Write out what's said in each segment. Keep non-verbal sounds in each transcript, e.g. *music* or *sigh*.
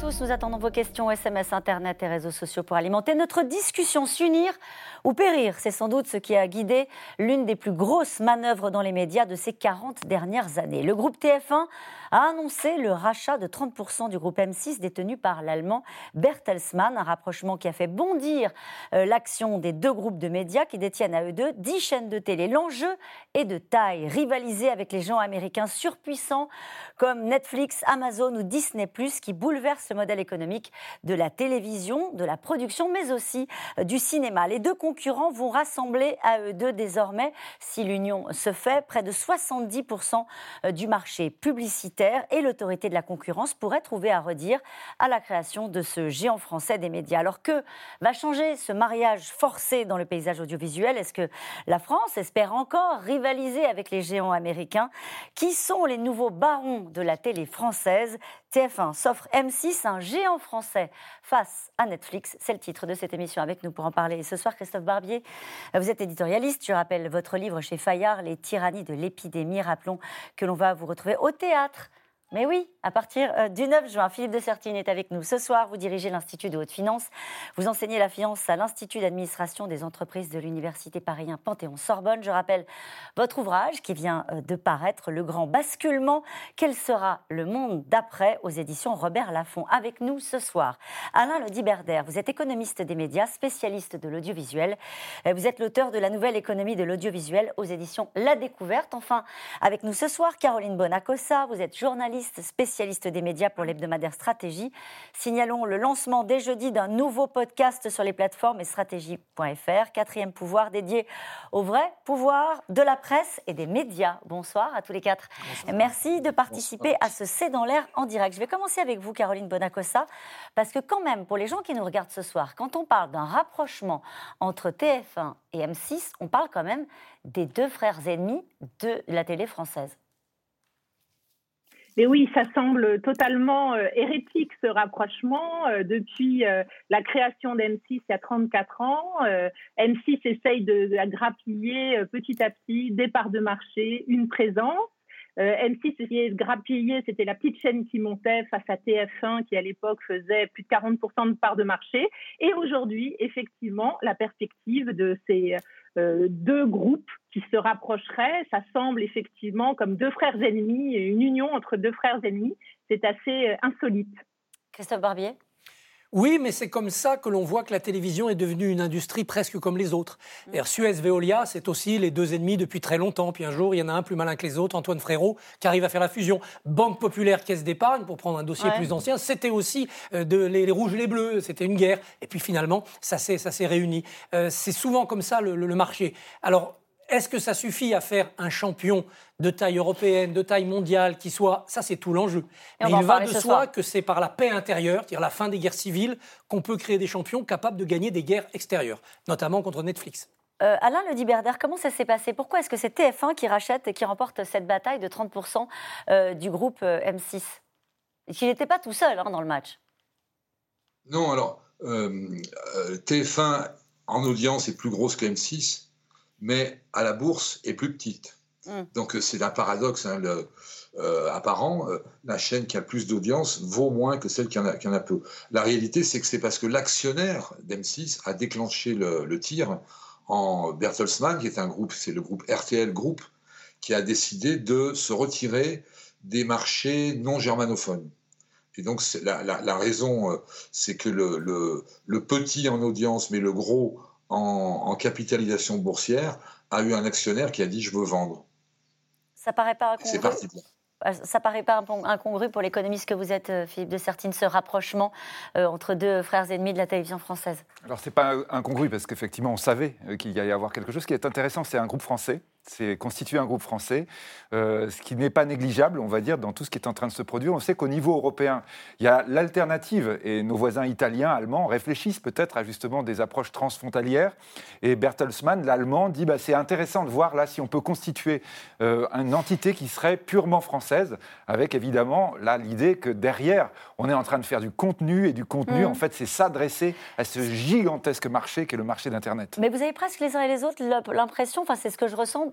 tous, nous attendons vos questions SMS, Internet et réseaux sociaux pour alimenter notre discussion. S'unir ou périr, c'est sans doute ce qui a guidé l'une des plus grosses manœuvres dans les médias de ces 40 dernières années. Le groupe TF1 a annoncé le rachat de 30% du groupe M6 détenu par l'allemand Bertelsmann, un rapprochement qui a fait bondir euh, l'action des deux groupes de médias qui détiennent à eux deux 10 chaînes de télé. L'enjeu est de taille, rivaliser avec les géants américains surpuissants comme Netflix, Amazon ou Disney ⁇ qui bouleversent le modèle économique de la télévision, de la production, mais aussi euh, du cinéma. Les deux concurrents vont rassembler à eux deux désormais, si l'union se fait, près de 70% euh, du marché et l'autorité de la concurrence pourrait trouver à redire à la création de ce géant français des médias. Alors que va changer ce mariage forcé dans le paysage audiovisuel? Est-ce que la France espère encore rivaliser avec les géants américains? Qui sont les nouveaux barons de la télé française? TF1 s'offre M6, un géant français face à Netflix. C'est le titre de cette émission avec nous pour en parler. ce soir, Christophe Barbier, vous êtes éditorialiste. Je rappelle votre livre chez Fayard, Les tyrannies de l'épidémie. Rappelons que l'on va vous retrouver au théâtre mais oui, à partir euh, du 9 juin, Philippe de Sertine est avec nous. Ce soir, vous dirigez l'Institut de haute finance. Vous enseignez la finance à l'Institut d'administration des entreprises de l'Université parisien Panthéon-Sorbonne. Je rappelle votre ouvrage qui vient euh, de paraître, Le grand basculement. Quel sera le monde d'après aux éditions Robert Laffont Avec nous ce soir, Alain Lodiberder. Vous êtes économiste des médias, spécialiste de l'audiovisuel. Euh, vous êtes l'auteur de la nouvelle économie de l'audiovisuel aux éditions La Découverte. Enfin, avec nous ce soir, Caroline Bonacossa. Vous êtes journaliste spécialiste des médias pour l'hebdomadaire Stratégie. Signalons le lancement dès jeudi d'un nouveau podcast sur les plateformes et stratégie.fr, quatrième pouvoir dédié au vrai pouvoir de la presse et des médias. Bonsoir à tous les quatre. Merci de participer à ce C'est dans l'air en direct. Je vais commencer avec vous, Caroline Bonacossa, parce que quand même, pour les gens qui nous regardent ce soir, quand on parle d'un rapprochement entre TF1 et M6, on parle quand même des deux frères ennemis de la télé française. Et oui, ça semble totalement euh, hérétique ce rapprochement. Euh, depuis euh, la création d'M6 il y a 34 ans, M6 essaye de, de, grappiller petit à petit des parts de marché, une présence. M6 essayait de grappiller, c'était la petite chaîne qui montait face à TF1 qui à l'époque faisait plus de 40% de parts de marché. Et aujourd'hui, effectivement, la perspective de ces euh, deux groupes qui se rapprocheraient. Ça semble effectivement comme deux frères ennemis, une union entre deux frères ennemis. C'est assez euh, insolite. Christophe Barbier? Oui, mais c'est comme ça que l'on voit que la télévision est devenue une industrie presque comme les autres. Mm. Suez Veolia, c'est aussi les deux ennemis depuis très longtemps. Puis un jour, il y en a un plus malin que les autres, Antoine Frérot, qui arrive à faire la fusion. Banque Populaire, Caisse d'épargne, pour prendre un dossier plus ancien, c'était aussi euh, de, les, rouges et les bleus, c'était une guerre. Et puis finalement, ça s'est réuni. Euh, c'est souvent comme ça le, le marché. Alors, est-ce que ça suffit à faire un champion de taille européenne, de taille mondiale, qui soit. Ça, c'est tout l'enjeu. Mais il va de soi que c'est par la paix intérieure, c'est-à-dire la fin des guerres civiles, qu'on peut créer des champions capables de gagner des guerres extérieures, notamment contre Netflix. Euh, Alain Le Diberder, comment ça s'est passé? Pourquoi est-ce que c'est TF1 qui rachète et qui remporte cette bataille de 30% euh, du groupe euh, M6 Il n'était pas tout seul hein, dans le match. Non, alors, TF1 en audience est plus grosse que M6 mais à la bourse est plus petite. Hmm. Donc euh, c'est un paradoxe hein, euh, apparent. Euh, la chaîne qui a le plus d'audience vaut moins que celle qui en a, qui en a peu. La réalité, c'est que c'est parce que l'actionnaire d'M6 a déclenché le, tir en Bertelsmann, qui est un groupe, c'est le groupe RTL Group, qui a décidé de se retirer des marchés non germanophones. Et donc la, la, raison, c'est que le, le, le, petit en audience, mais le gros en, capitalisation boursière a eu un actionnaire qui a dit je veux vendre. Ça paraît pas incongru. C'est parti. Euh, ça paraît pas incongru pour l'économiste que vous êtes, euh, Philippe de Sertine, ce rapprochement euh, entre deux frères ennemis de la télévision française. Alors c'est pas incongru parce qu'effectivement on savait qu'il y allait y avoir quelque chose. Ce qui est intéressant, c'est un groupe français c'est constituer un groupe français, euh, ce qui n'est pas négligeable, on va dire, dans tout ce qui est en train de se produire. On sait qu'au niveau européen, il y a l'alternative, et nos voisins italiens, allemands réfléchissent peut-être à justement des approches transfrontalières. Et Bertelsmann, l'allemand, dit bah, c'est intéressant de voir là si on peut constituer euh, une entité qui serait purement française, avec évidemment là l'idée que derrière, on est en train de faire du contenu, et du contenu, mmh. en fait, c'est s'adresser à ce gigantesque marché qu'est le marché d'Internet. Mais vous avez presque les uns et les autres l'impression, enfin c'est ce que je ressens,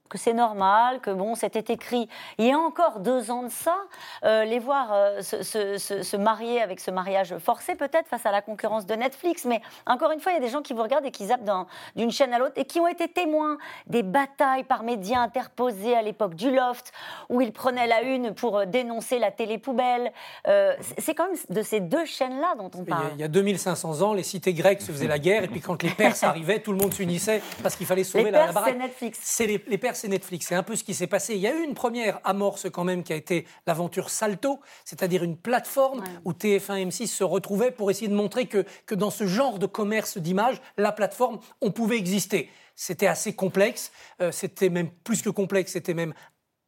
que c'est normal, que bon, c'était écrit il y a encore deux ans de ça, euh, les voir euh, se, marier avec ce mariage forcé peut-être face à la concurrence de Netflix. Mais encore une fois, il y a des gens qui vous regardent et qui zappent d'une chaîne à l'autre et qui ont été témoins des batailles par médias interposés à l'époque du Loft, où ils prenaient la une pour euh, dénoncer la télé poubelle. c'est quand même de ces deux chaînes-là dont on parle. Il y a 2500 ans, les cités grecques se faisaient la guerre et puis quand les Perses *laughs* arrivaient, tout le monde s'unissait parce qu'il fallait sauver la, la baraque. Netflix. C'est les, les Perses c'est Netflix. C'est un peu ce qui s'est passé. Il y a eu une première amorce quand même qui a été l'aventure Salto, c'est-à-dire une plateforme où TF1 et M6 se retrouvaient pour essayer de montrer que, que dans ce genre de commerce d'image, la plateforme, on pouvait exister. C'était assez complexe, euh, c'était même plus que complexe, c'était même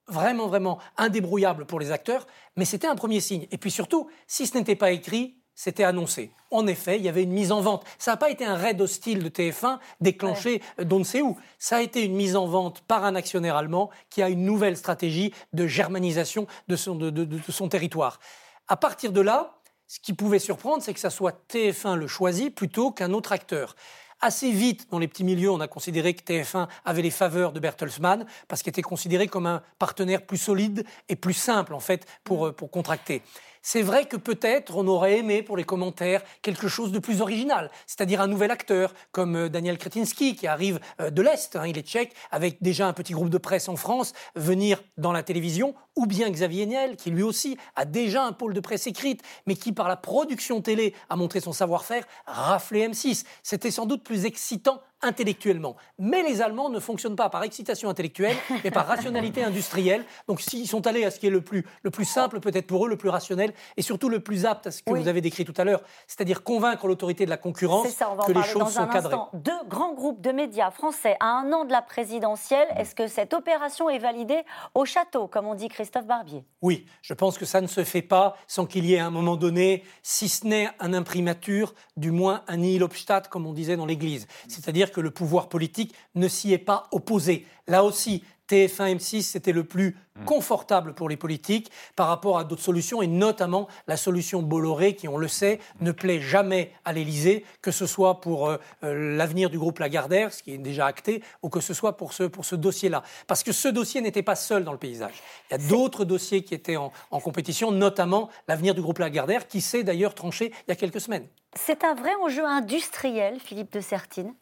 vraiment, vraiment indébrouillable pour les acteurs, mais c'était un premier signe. Et puis surtout, si ce n'était pas écrit, c'était annoncé. En effet, il y avait une mise en vente. Ça n'a pas été un raid hostile de TF1 déclenché d'on ne sait où. Ça a été une mise en vente par un actionnaire allemand qui a une nouvelle stratégie de germanisation de son, de, son territoire. À partir de là, ce qui pouvait surprendre, c'est que ça soit TF1 le choisi plutôt qu'un autre acteur. Assez vite, dans les petits milieux, on a considéré que TF1 avait les faveurs de Bertelsmann parce qu'il était considéré comme un partenaire plus solide et plus simple, en fait, pour, mm. pour contracter. C'est vrai que peut-être on aurait aimé pour les commentaires quelque chose de plus original, c'est-à-dire un nouvel acteur comme euh, Daniel Kretinsky qui arrive euh, de l'Est, hein, il est tchèque, avec déjà un petit groupe de presse en France, venir dans la télévision, ou bien Xavier Niel qui lui aussi a déjà un pôle de presse écrite, mais qui par la production télé a montré son savoir-faire, raflé M6. C'était sans doute plus excitant intellectuellement. Mais les Allemands ne fonctionnent pas par excitation intellectuelle, mais par rationalité industrielle. Donc s'ils sont allés à ce qui est le plus, le plus simple peut-être pour eux, le plus rationnel, et surtout le plus apte à ce que vous avez décrit tout à l'heure, c'est-à-dire convaincre l'autorité de la concurrence que les choses sont cadrées. Deux grands groupes de médias français à un an de la présidentielle, est-ce que cette opération est validée au château, comme on dit Christophe Barbier? Oui, je pense que ça ne se fait pas sans qu'il y ait à un moment donné, si ce n'est un imprimature, du moins un nihil obstat, comme on disait dans l'Église. C'est-à-dire que le pouvoir politique ne s'y est pas opposé. Là aussi, TF1 M6, c'était le plus hmm. confortable pour les politiques par rapport à d'autres solutions, et notamment la solution Bolloré, qui, on le sait, ne plaît jamais à l'Élysée, que ce soit pour euh, euh, l'avenir du groupe Lagardère, ce qui est déjà acté, ou que ce soit pour ce, pour ce dossier-là. Parce que ce dossier n'était pas seul dans le paysage. Il y a d'autres dossiers qui étaient en, en compétition, notamment l'avenir du groupe Lagardère, qui s'est d'ailleurs tranché il y a quelques semaines. C'est un vrai enjeu industriel, Philippe de Sertine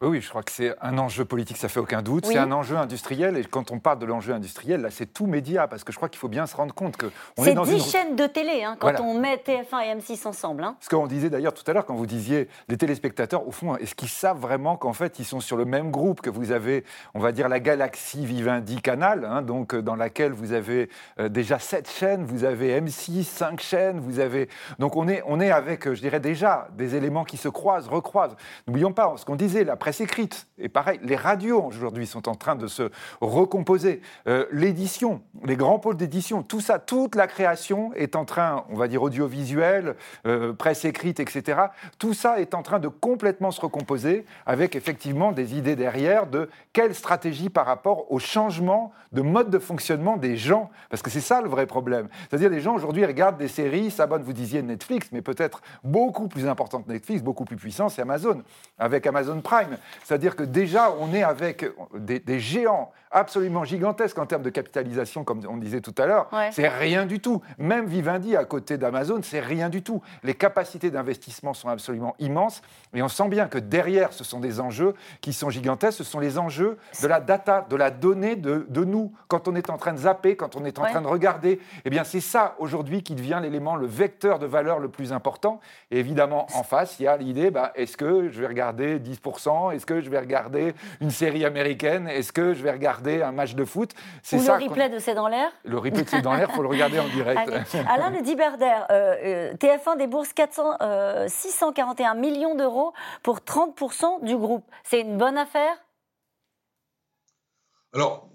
oui, je crois que c'est un enjeu politique, ça fait aucun doute. C'est un enjeu industriel, et quand on parle de l'enjeu industriel, là, c'est tout média, parce que je crois qu'il faut bien se rendre compte que on est, dans 10 chaînes de télé hein, quand on met TF1 et M6 ensemble. Hein. Ce qu'on disait d'ailleurs tout à l'heure, quand vous disiez les téléspectateurs, au fond, est-ce qu'ils savent vraiment qu'en fait, ils sont sur le même groupe que vous avez, on va dire, la galaxie Vivendi Canal, hein, donc euh, dans laquelle vous avez euh, déjà 7 chaînes, vous avez M6, 5 chaînes, vous avez. Donc on est, on est avec, euh, je dirais déjà, des éléments qui se croisent, recroisent. N'oublions pas ce qu'on disait, la presse écrite. Et pareil, les radios aujourd'hui sont en train de se recomposer. Euh, l'édition, les grands pôles d'édition, tout ça, toute la création est en train, on va dire audiovisuel, euh, presse écrite, etc. Tout ça est en train de complètement se recomposer avec effectivement des idées derrière de quelle stratégie par rapport au changement de mode de fonctionnement des gens. Parce que c'est ça le vrai problème. C'est-à-dire les gens aujourd'hui regardent des séries, s'abonnent, vous disiez Netflix, mais peut-être beaucoup plus important que Netflix, beaucoup plus puissant, c'est Amazon, avec Amazon Prime. C'est-à-dire que déjà, on est avec des, géants absolument gigantesques en termes de capitalisation, comme on disait tout à l'heure. C'est rien du tout. Même Vivendi, à côté d'Amazon, c'est rien du tout. Les capacités d'investissement sont absolument immenses. Et on sent bien que derrière, ce sont des enjeux qui sont gigantesques. Ce sont les enjeux de la data, de la donnée de, nous. Quand on est en train de zapper, quand on est en train de regarder, eh bien, c'est ça aujourd'hui qui devient l'élément, le vecteur de valeur le plus important. Et évidemment, en face, il y a l'idée bah, est-ce que je vais regarder 10% Est-ce que je vais regarder une série américaine? Est-ce que je vais regarder un match de foot C'est ça. Le replay de C'est dans l'air Le replay de C'est dans l'air, il faut le regarder en direct. *laughs* Alain Le Diberder, euh, euh TF1 débourse 400, 641 euh, millions d'euros pour 30% du groupe. C'est une bonne affaire? Alors,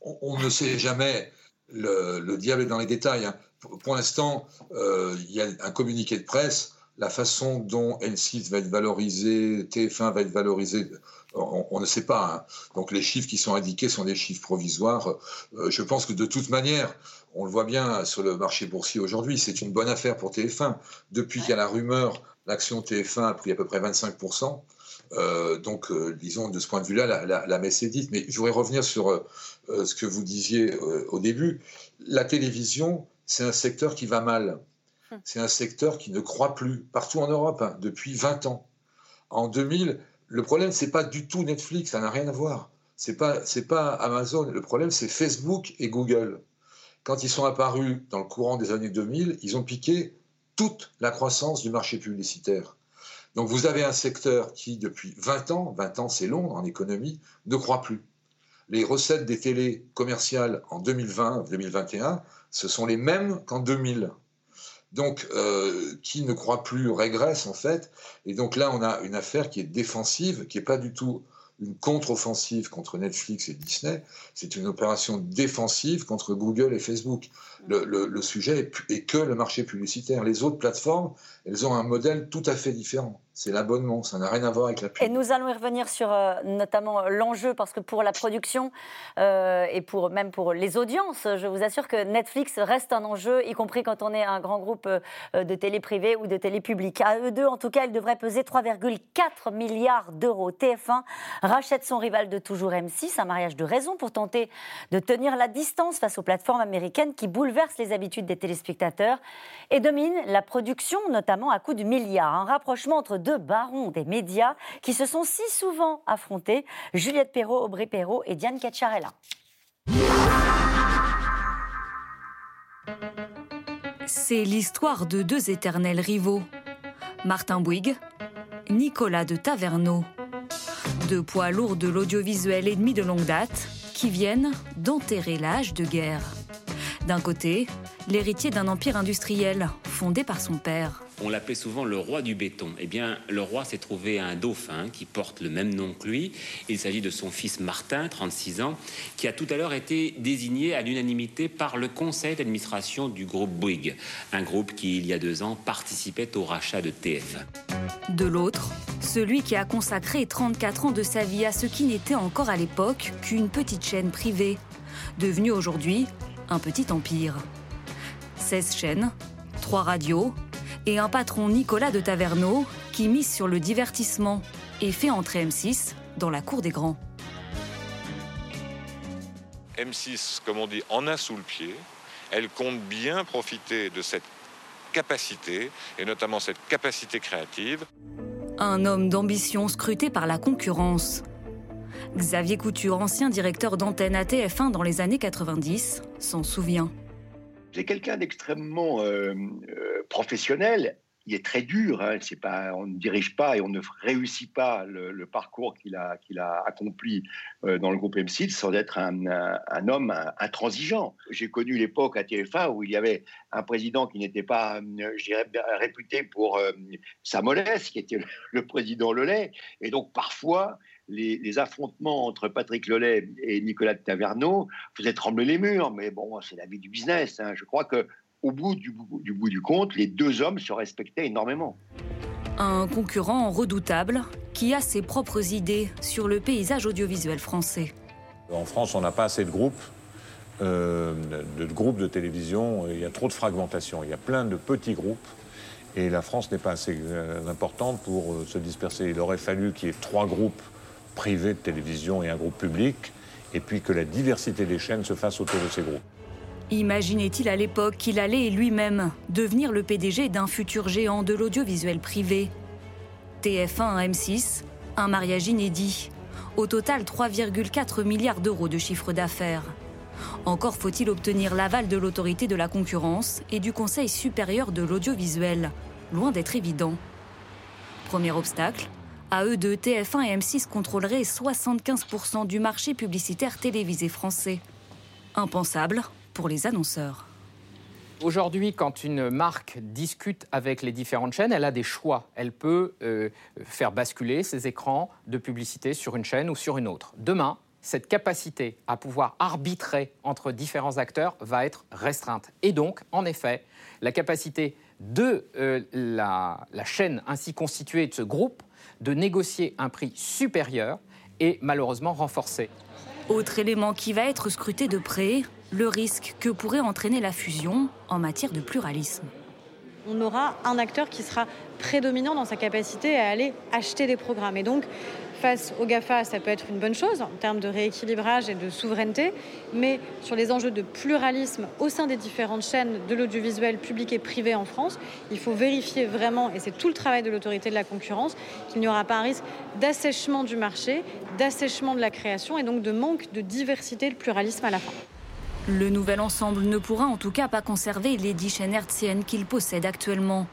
on, ne sait jamais. Le, diable est dans les détails. Hein. Pour, l'instant, euh, il y a un communiqué de presse la façon dont N6 va être valorisé, TF1 va être valorisé, on, ne sait pas. Hein. Donc les chiffres qui sont indiqués sont des chiffres provisoires. Euh, je pense que de toute manière, on le voit bien sur le marché boursier aujourd'hui, c'est une bonne affaire pour TF1. Depuis qu'il y a la rumeur, l'action TF1 a pris à peu près 25%. donc, disons, de ce point de vue-là, la, la, messe est dite. Mais je voudrais revenir sur ce que vous disiez au début. La télévision, c'est un secteur qui va mal. Hum. C'est un secteur qui ne croit plus, partout en Europe, hein, depuis 20 ans. En 2000, le problème, c'est pas du tout Netflix, ça n'a rien à voir. C'est pas, pas Amazon. Le problème, c'est Facebook et Google. Quand ils sont apparus dans le courant des années 2000, ils ont piqué toute la croissance du marché publicitaire. Donc vous avez un secteur qui, depuis 20 ans, 20 ans c'est long en économie, ne croit plus. Les recettes des télés commerciales en 2020-2021, ce sont les mêmes qu'en 2000. Donc, euh, qui ne croit plus régresse en fait. Et donc là, on a une affaire qui est défensive, qui n'est pas du tout une contre-offensive contre Netflix et Disney, c'est une opération défensive contre Google et Facebook. Le, sujet est, que le marché publicitaire. Les autres plateformes, elles ont un modèle tout à fait différent. C'est l'abonnement, ça n'a rien à voir avec la pub. Et nous allons y revenir sur euh, notamment l'enjeu, parce que pour la production euh, et pour, même pour les audiences, je vous assure que Netflix reste un enjeu, y compris quand on est un grand groupe euh, de télé privée ou de télé publique. À eux deux, en tout cas, ils devraient peser 3,4 milliards d'euros. TF1 rachète son rival de toujours M6, un mariage de raison pour tenter de tenir la distance face aux plateformes américaines qui bouleversent les habitudes des téléspectateurs et domine la production, notamment à coup de milliards. Un rapprochement entre deux barons des médias qui se sont si souvent affrontés, Juliette Perrault, Aubry Perrault et Diane Cacciarella. C'est l'histoire de deux éternels rivaux, Martin Bouygues, Nicolas de Taverneau, deux poids lourds de l'audiovisuel ennemi de longue date qui viennent d'enterrer l'âge de guerre. D'un côté, l'héritier d'un empire industriel fondé par son père. On l'appelait souvent le roi du béton. Eh bien, le roi s'est trouvé un dauphin qui porte le même nom que lui. Il s'agit de son fils Martin, 36 ans, qui a tout à l'heure été désigné à l'unanimité par le conseil d'administration du groupe Bouygues, un groupe qui, il y a deux ans, participait au rachat de TF1. De l'autre, celui qui a consacré 34 ans de sa vie à ce qui n'était encore à l'époque qu'une petite chaîne privée, devenue aujourd'hui un petit empire. 16 chaînes, 3 radios et un patron Nicolas de Taverneau qui mise sur le divertissement et fait entrer M6 dans la cour des grands. M6, comme on dit, en a sous le pied. Elle compte bien profiter de cette capacité, et notamment cette capacité créative. Un homme d'ambition scruté par la concurrence. Xavier Couture, ancien directeur d'antenne à TF1 dans les années 90, s'en souvient. C'est quelqu'un d'extrêmement euh, euh, professionnel. Il est très dur. Hein. C'est pas, on ne dirige pas et on ne réussit pas le, parcours qu'il a, qu'il a accompli euh, dans le groupe M6 sans être un, homme intransigeant. J'ai connu l'époque à TF1 où il y avait un président qui n'était pas, réputé pour sa mollesse, qui était le président Lelay. Et donc parfois, les, affrontements entre Patrick Lelay et Nicolas de Taverneau faisaient trembler les murs. Mais bon, c'est la vie du business. Hein. Je crois que au bout du, du bout du compte, les deux hommes se respectaient énormément. Un concurrent redoutable qui a ses propres idées sur le paysage audiovisuel français. En France, on n'a pas assez de groupes. Euh, de, groupes de télévision, il y a trop de fragmentation. Il y a plein de petits groupes et la France n'est pas assez euh, importante pour euh, se disperser. Il aurait fallu qu'il y ait trois groupes privé de télévision et un groupe public, et puis que la diversité des chaînes se fasse autour de ces groupes. Imaginait-il à l'époque qu'il allait lui-même devenir le PDG d'un futur géant de l'audiovisuel privé? TF1 M6, un mariage inédit. Au total, 3,4 milliards d'euros de chiffre d'affaires. Encore faut-il obtenir l'aval de l'autorité de la concurrence et du Conseil supérieur de l'audiovisuel, loin d'être évident. Premier obstacle, à eux deux, TF1 et M6 contrôleraient 75% du marché publicitaire télévisé français. Impensable pour les annonceurs. Aujourd'hui, quand une marque discute avec les différentes chaînes, elle a des choix. Elle peut euh, faire basculer ses écrans de publicité sur une chaîne ou sur une autre. Demain, cette capacité à pouvoir arbitrer entre différents acteurs va être restreinte. Et donc, en effet, la capacité de euh, la, la chaîne ainsi constituée de ce groupe de négocier un prix supérieur et malheureusement renforcé. Autre élément qui va être scruté de près, le risque que pourrait entraîner la fusion en matière de pluralisme. on aura un acteur qui sera prédominant dans sa capacité à aller acheter des programmes. Et donc, face aux GAFA, ça peut être une bonne chose en termes de rééquilibrage et de souveraineté, mais sur les enjeux de pluralisme au sein des différentes chaînes de l'audiovisuel public et privé en France, il faut vérifier vraiment, et c'est tout le travail de l'autorité de la concurrence, qu'il n'y aura pas un risque d'assèchement du marché, d'assèchement de la création et donc de manque de diversité et de pluralisme à la fin. Le nouvel ensemble ne pourra en tout cas pas conserver les dix chaînes hertziennes qu'il possède actuellement.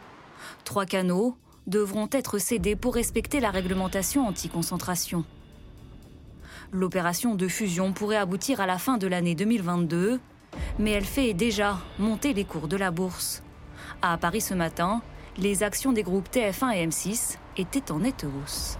Trois canaux, devront être cédés pour respecter la réglementation anti-concentration. L'opération de fusion pourrait aboutir à la fin de l'année 2022, mais elle fait déjà monter les cours de la bourse. À Paris ce matin, les actions des groupes TF1 et M6 étaient en nette hausse.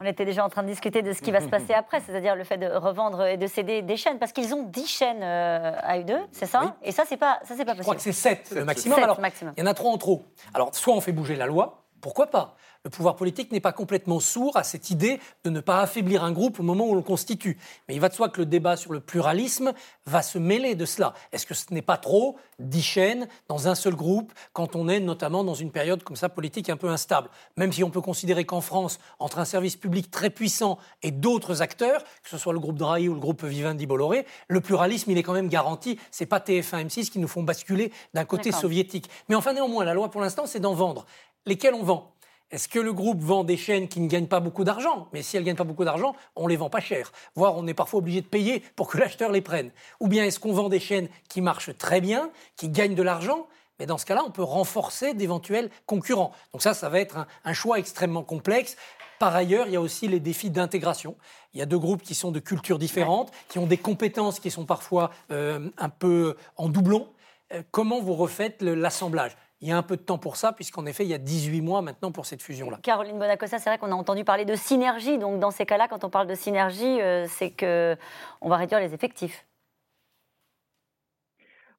On était déjà en train de discuter de ce qui va se passer après, c'est-à-dire le fait de revendre et de céder des chaînes, parce qu'ils ont 10 chaînes euh, à eux deux, c'est ça? Et ça, c'est pas, ça, c'est pas possible. Je crois que c'est 7 le maximum. Alors, il y en a trop en trop. Alors, soit on fait bouger la loi, pourquoi pas? Le pouvoir politique n'est pas complètement sourd à cette idée de ne pas affaiblir un groupe au moment où on le constitue. Mais il va de soi que le débat sur le pluralisme va se mêler de cela. Est-ce que ce n'est pas trop dix chaînes dans un seul groupe quand on est notamment dans une période comme ça politique un peu instable? Même si on peut considérer qu'en France, entre un service public très puissant et d'autres acteurs, que ce soit le groupe Drahi ou le groupe Vivendi Bolloré, le pluralisme il est quand même garanti. C'est pas TF1 M6 qui nous font basculer d'un côté soviétique. Mais enfin néanmoins, la loi pour l'instant c'est d'en vendre. Lesquels on vend? Est-ce que le groupe vend des chaînes qui ne gagnent pas beaucoup d'argent? Mais si elles ne gagnent pas beaucoup d'argent, on ne les vend pas cher. Voire on est parfois obligé de payer pour que *laughs* l'acheteur les prenne. Ou bien est-ce qu'on vend des chaînes qui marchent très bien, qui gagnent de l'argent? Mais dans ce cas-là, on peut renforcer d'éventuels concurrents. Donc ça, ça va être un, choix extrêmement complexe. Par ailleurs, il y a aussi les défis d'intégration. Il y a deux groupes qui sont de cultures différentes, qui ont des compétences qui sont parfois euh, un peu en doublon. Euh, comment vous refaites l'assemblage? Il y a un peu de temps pour ça, puisqu'en effet, il y a 18 mois maintenant pour cette fusion-là. Caroline Bonacossa, c'est vrai qu'on a entendu parler de synergie. Donc, dans ces cas-là, quand on parle de synergie, euh, c'est qu'on va réduire les effectifs.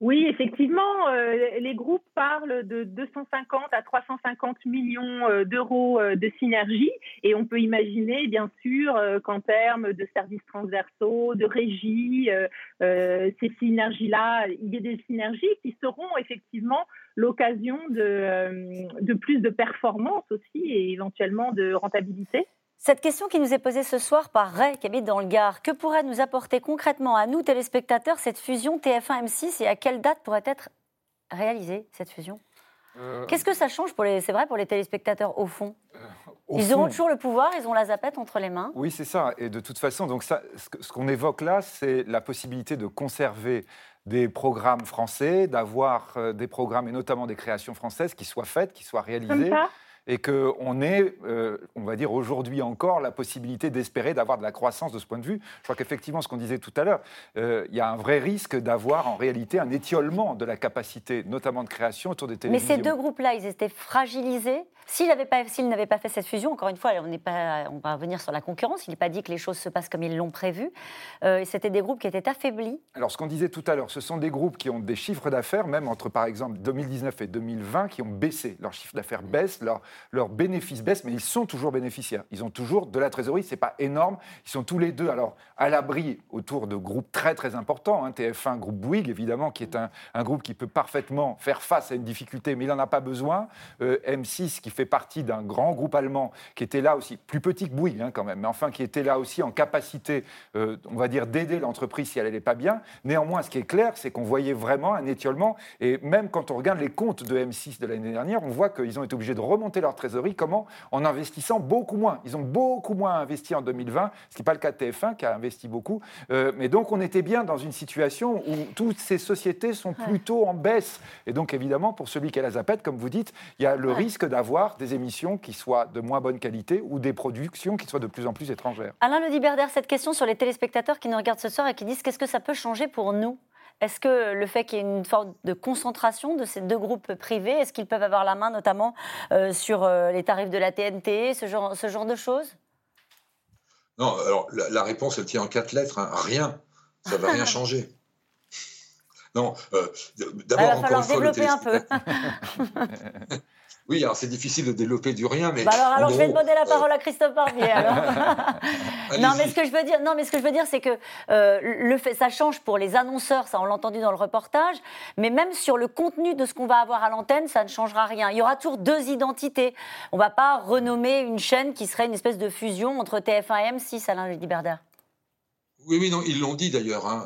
Oui, effectivement, euh, les groupes parlent de 250 à 350 millions euh, d'euros de synergie et on peut imaginer, bien sûr, qu'en termes de services transversaux, de régie, ces synergies-là, il y a des synergies qui seront effectivement l'occasion euh, de, plus de performance aussi et éventuellement de rentabilité. Cette question qui nous est posée ce soir par Ray, qui habite dans le Gard, que pourrait nous apporter concrètement à nous, téléspectateurs, cette fusion TF1-M6 et à quelle date pourrait être réalisée cette fusion? Euh, Qu'est-ce que ça change pour les, c'est vrai, pour les téléspectateurs au fond? euh, Ils auront toujours le pouvoir, ils ont la zapette entre les mains. Oui, c'est ça. Et de toute façon, donc ça, ce qu'on évoque là, c'est la possibilité de conserver des programmes français, d'avoir euh, des programmes et notamment des créations françaises qui soient faites, qui soient réalisées et qu'on ait, euh, on va dire aujourd'hui encore, la possibilité d'espérer d'avoir de la croissance de ce point de vue. Je crois qu'effectivement, ce qu'on disait tout à l'heure, euh, il y a un vrai risque d'avoir en réalité un étiolement de la capacité, notamment de création autour des télévisions. Mais ces deux groupes-là, ils étaient fragilisés. S'ils n'avaient pas, pas, fait cette fusion, encore une fois, on, pas, on va revenir sur la concurrence, il n'est pas dit que les choses se passent comme ils l'ont prévu. Euh, C'était des groupes qui étaient affaiblis. Alors, ce qu'on disait tout à l'heure, ce sont des groupes qui ont des chiffres d'affaires, même entre par exemple 2019 et 2020, qui ont baissé. Leurs chiffres d'affaires baissent, leur, leurs bénéfices baissent, mais ils sont toujours bénéficiaires. Ils ont toujours de la trésorerie, c'est pas énorme. Ils sont tous les deux alors à l'abri autour de groupes très très importants. Hein. TF1, groupe Bouygues évidemment, qui est un, groupe qui peut parfaitement faire face à une difficulté, mais il n'en a pas besoin. Euh, M6 qui fait partie d'un grand groupe allemand qui était là aussi, plus petit que Bouygues hein, quand même, mais enfin qui était là aussi en capacité, euh, on va dire, d'aider l'entreprise si elle n'allait pas bien. Néanmoins, ce qui est clair, c'est qu'on voyait vraiment un étiolement. Et même quand on regarde les comptes de M6 de l'année dernière, on voit qu'ils ont été obligés de remonter leur trésorerie Comment En investissant beaucoup moins. Ils ont beaucoup moins investi en 2020, ce qui n'est pas le cas de TF1 qui a investi beaucoup. Euh, mais donc on était bien dans une situation où toutes ces sociétés sont plutôt en baisse. Et donc évidemment, pour celui qui a la zapette, comme vous dites, il y a le risque d'avoir des émissions qui soient de moins bonne qualité ou des productions qui soient de plus en plus étrangères. Alain Le Berder, cette question sur les téléspectateurs qui nous regardent ce soir et qui disent qu'est-ce que ça peut changer pour nous? Est-ce que le fait qu'il y ait une forme de concentration de ces deux groupes privés, est-ce qu'ils peuvent avoir la main notamment euh, sur euh, les tarifs de la TNT, ce genre, ce genre de choses? Non, alors la, réponse, elle tient en quatre lettres. Hein. Rien. Ça ne va rien *laughs* changer. Non, euh, d'abord, Il va falloir développer un peu. *laughs* Oui, alors c'est difficile de développer du rien, mais. Bah alors, alors je vais demander la parole à Christophe Barbier. *laughs* non, mais ce que je veux dire, non, mais ce que je veux dire, c'est que euh, le fait, ça change pour les annonceurs, ça on l'a entendu dans le reportage, mais même sur le contenu de ce qu'on va avoir à l'antenne, ça ne changera rien. Il y aura toujours deux identités. On ne va pas renommer une chaîne qui serait une espèce de fusion entre TF1 et M6, Alain Liberdère. Oui, oui, non, ils l'ont dit d'ailleurs. Hein,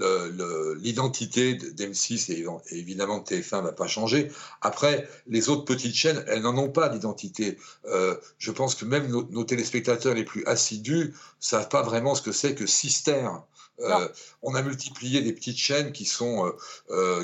euh, L'identité d'M6 et, évidemment de TF1 ne va pas changer. Après, les autres petites chaînes, elles n'en ont pas d'identité. Euh, je pense que même nos, téléspectateurs les plus assidus savent pas vraiment ce que c'est que Sister. Euh, on a multiplié des petites chaînes qui, sont,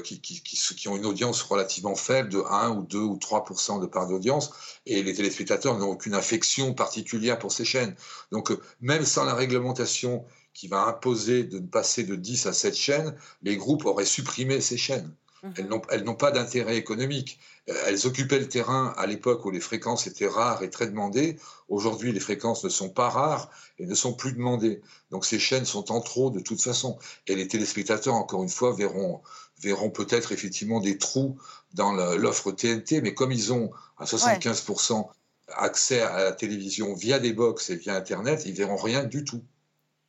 qui, qui, qui, ont une audience relativement faible de 1 ou 2 ou 3% de part d'audience et les téléspectateurs n'ont aucune affection particulière pour ces chaînes. Donc même sans la réglementation qui va imposer de passer de 10 à 7 chaînes, les groupes auraient supprimé ces chaînes. Mhm. Elles n'ont pas d'intérêt économique. Euh, elles occupaient le terrain à l'époque où les fréquences étaient rares et très demandées. Aujourd'hui, les fréquences ne sont pas rares et ne sont plus demandées. Donc ces chaînes sont en trop de toute façon. Et les téléspectateurs, encore une fois, verront, verront peut-être effectivement des trous dans l'offre TNT, mais comme ils ont à 75% accès à la télévision via des box et via Internet, ils verront rien du tout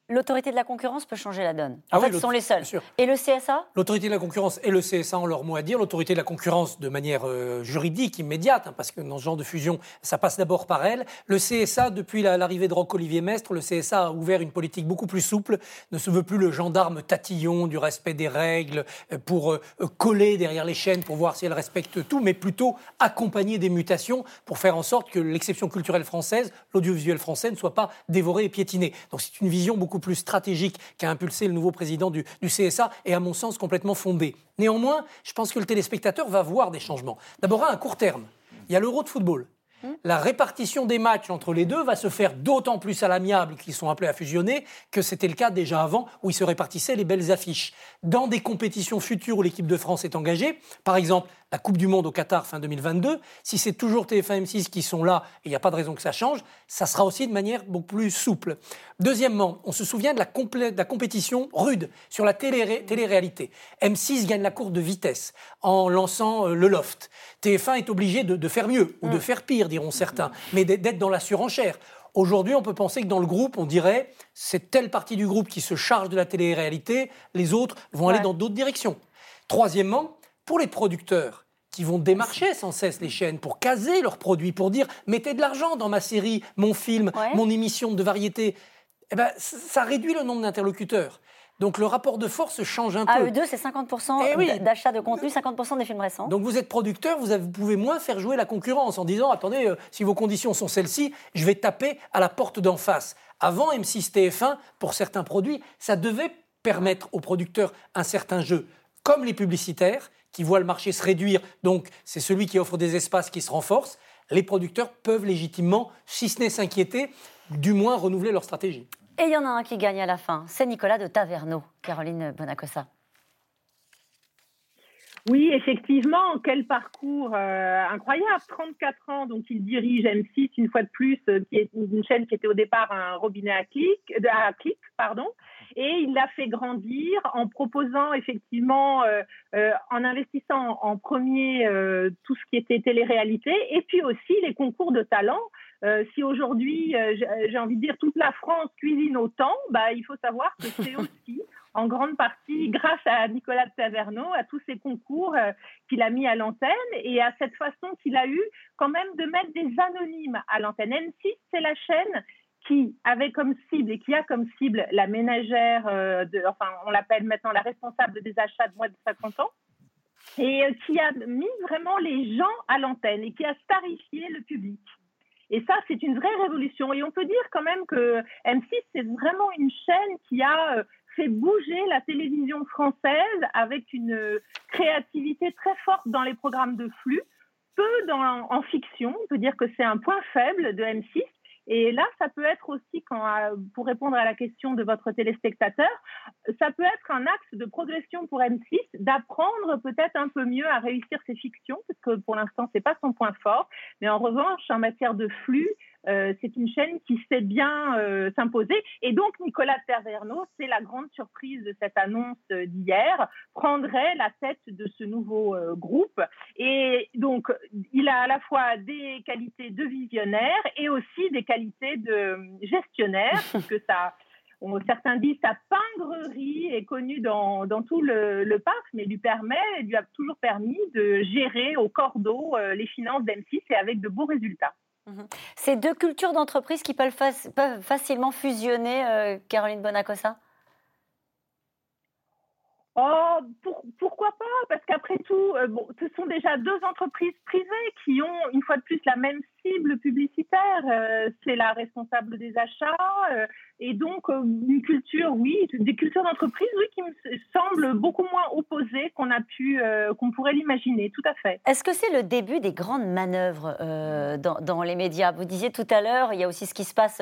l'autorité de la concurrence peut changer la donne. En ah fait, ce sont les seuls. Et le CSA L'autorité de la concurrence et le CSA ont leur mot à dire. L'autorité de la concurrence de manière euh, juridique, immédiate, hein, parce que dans ce genre de fusion, ça passe d'abord par elle. Le CSA, depuis l'arrivée de Roch-Olivier Mestre, le CSA a ouvert une politique beaucoup plus souple, ne se veut plus le gendarme tatillon du respect des règles euh, pour euh, coller derrière les chaînes pour voir si elles respectent tout, mais plutôt accompagner des mutations pour faire en sorte que l'exception culturelle française, l'audiovisuel français, ne soit pas dévoré et piétiné. Donc c'est une vision beaucoup plus stratégique qu'a impulsé le nouveau président du, CSA est à mon sens complètement fondée. Néanmoins, je pense que le téléspectateur va voir des changements. D'abord à un court terme. Il y a l'euro de football. La répartition des matchs entre les deux va se faire d'autant plus à l'amiable qu'ils sont appelés à fusionner que c'était le cas déjà avant où ils se répartissaient les belles affiches. Dans des compétitions futures où l'équipe de France est engagée, par exemple la Coupe du Monde au Qatar fin 2022, si c'est toujours TF1 M6 qui sont là, et il n'y a pas de raison que ça change, ça sera aussi de manière beaucoup plus souple. Deuxièmement, on se souvient de la, de la compétition rude sur la télé-réalité. M6 gagne la course de vitesse en lançant euh, le loft. TF1 est obligé de, faire mieux, ou de mm. faire pire, diront certains, mais d'être dans la surenchère. Aujourd'hui, on peut penser que dans le groupe, on dirait c'est telle partie du groupe qui se charge de la télé-réalité, les autres vont aller dans d'autres directions. Troisièmement, pour les producteurs qui vont démarcher sans cesse les chaînes pour caser leurs produits, pour dire mettez de l'argent dans ma série, mon film, mon émission de variété, eh ben, ça réduit le nombre d'interlocuteurs. Donc le rapport de force change un peu. AE2, c'est 50% eh d'achat de contenu, 50% des films récents. Donc vous êtes producteur, vous, pouvez moins faire jouer la concurrence en disant attendez, euh, si vos conditions sont celles-ci, je vais taper à la porte d'en face. Avant M6 TF1, pour certains produits, ça devait permettre aux producteurs un certain jeu, comme les publicitaires qui voit le marché se réduire, donc c'est celui qui offre des espaces qui se renforcent, les producteurs peuvent légitimement, si ce n'est s'inquiéter, du moins renouveler leur stratégie. Et il y en a un qui gagne à la fin, c'est Nicolas de Taverneau, Caroline Bonacossa. Oui, effectivement, quel parcours euh, incroyable. 34 ans, donc il dirige M6 une fois de plus, euh, qui est une chaîne qui était au départ un robinet à clic, à clic pardon, et il l'a fait grandir en proposant effectivement, euh, en investissant en premier tout ce qui était télé-réalité, et puis aussi les concours de talent. Si aujourd'hui, j'ai envie de dire, toute la France cuisine autant, bah, il faut savoir que c'est *laughs* aussi en grande partie grâce à Nicolas de Taverneau, à tous ces concours euh, qu'il a mis à l'antenne et à cette façon qu'il a eu quand même de mettre des anonymes à l'antenne. M6, c'est la chaîne qui avait comme cible et qui a comme cible la ménagère, euh, de, enfin on l'appelle maintenant la responsable des achats de moins de 50 ans, et euh, qui a mis vraiment les gens à l'antenne et qui a starifié le public. Et ça, c'est une vraie révolution. Et on peut dire quand même que M6, c'est vraiment une chaîne qui a fait bouger la télévision française avec une créativité très forte dans les programmes de flux, peu dans, en fiction. On peut dire que c'est un point faible de M6. Et là, ça peut être aussi, quand, euh, pour répondre à la question de votre téléspectateur, ça peut être un axe de progression pour M6 d'apprendre peut-être un peu mieux à réussir ses fictions, parce que pour l'instant, c'est pas son point fort. Mais en revanche, en matière de flux, euh, c'est une chaîne qui sait bien euh, s'imposer. Et donc, Nicolas Taverneau, c'est la grande surprise de cette annonce d'hier, prendrait la tête de ce nouveau groupe. Et donc, il a à la fois des qualités de visionnaire et aussi des qualités de gestionnaire, *laughs* puisque ça certains disent sa pingrerie est connue dans, tout le, parc, mais lui permet, lui a toujours permis de gérer au cordeau euh, les finances d'M6 et avec de beaux résultats. Mhm. Ces deux cultures d'entreprise qui peuvent, facilement fusionner, euh, Caroline Bonacossa? Oh, pourquoi pas? Parce qu'après tout, euh, ce sont déjà deux entreprises privées qui ont une fois de plus la même cible publicitaire. c'est la responsable des achats, et donc, euh, une culture, oui, des cultures d'entreprise, oui, qui me semblent beaucoup moins opposées qu'on a pu, euh, qu'on pourrait l'imaginer, tout à fait. Est-ce que c'est le début des grandes manœuvres euh, dans, les médias? Vous disiez tout à l'heure, il y a aussi ce qui se passe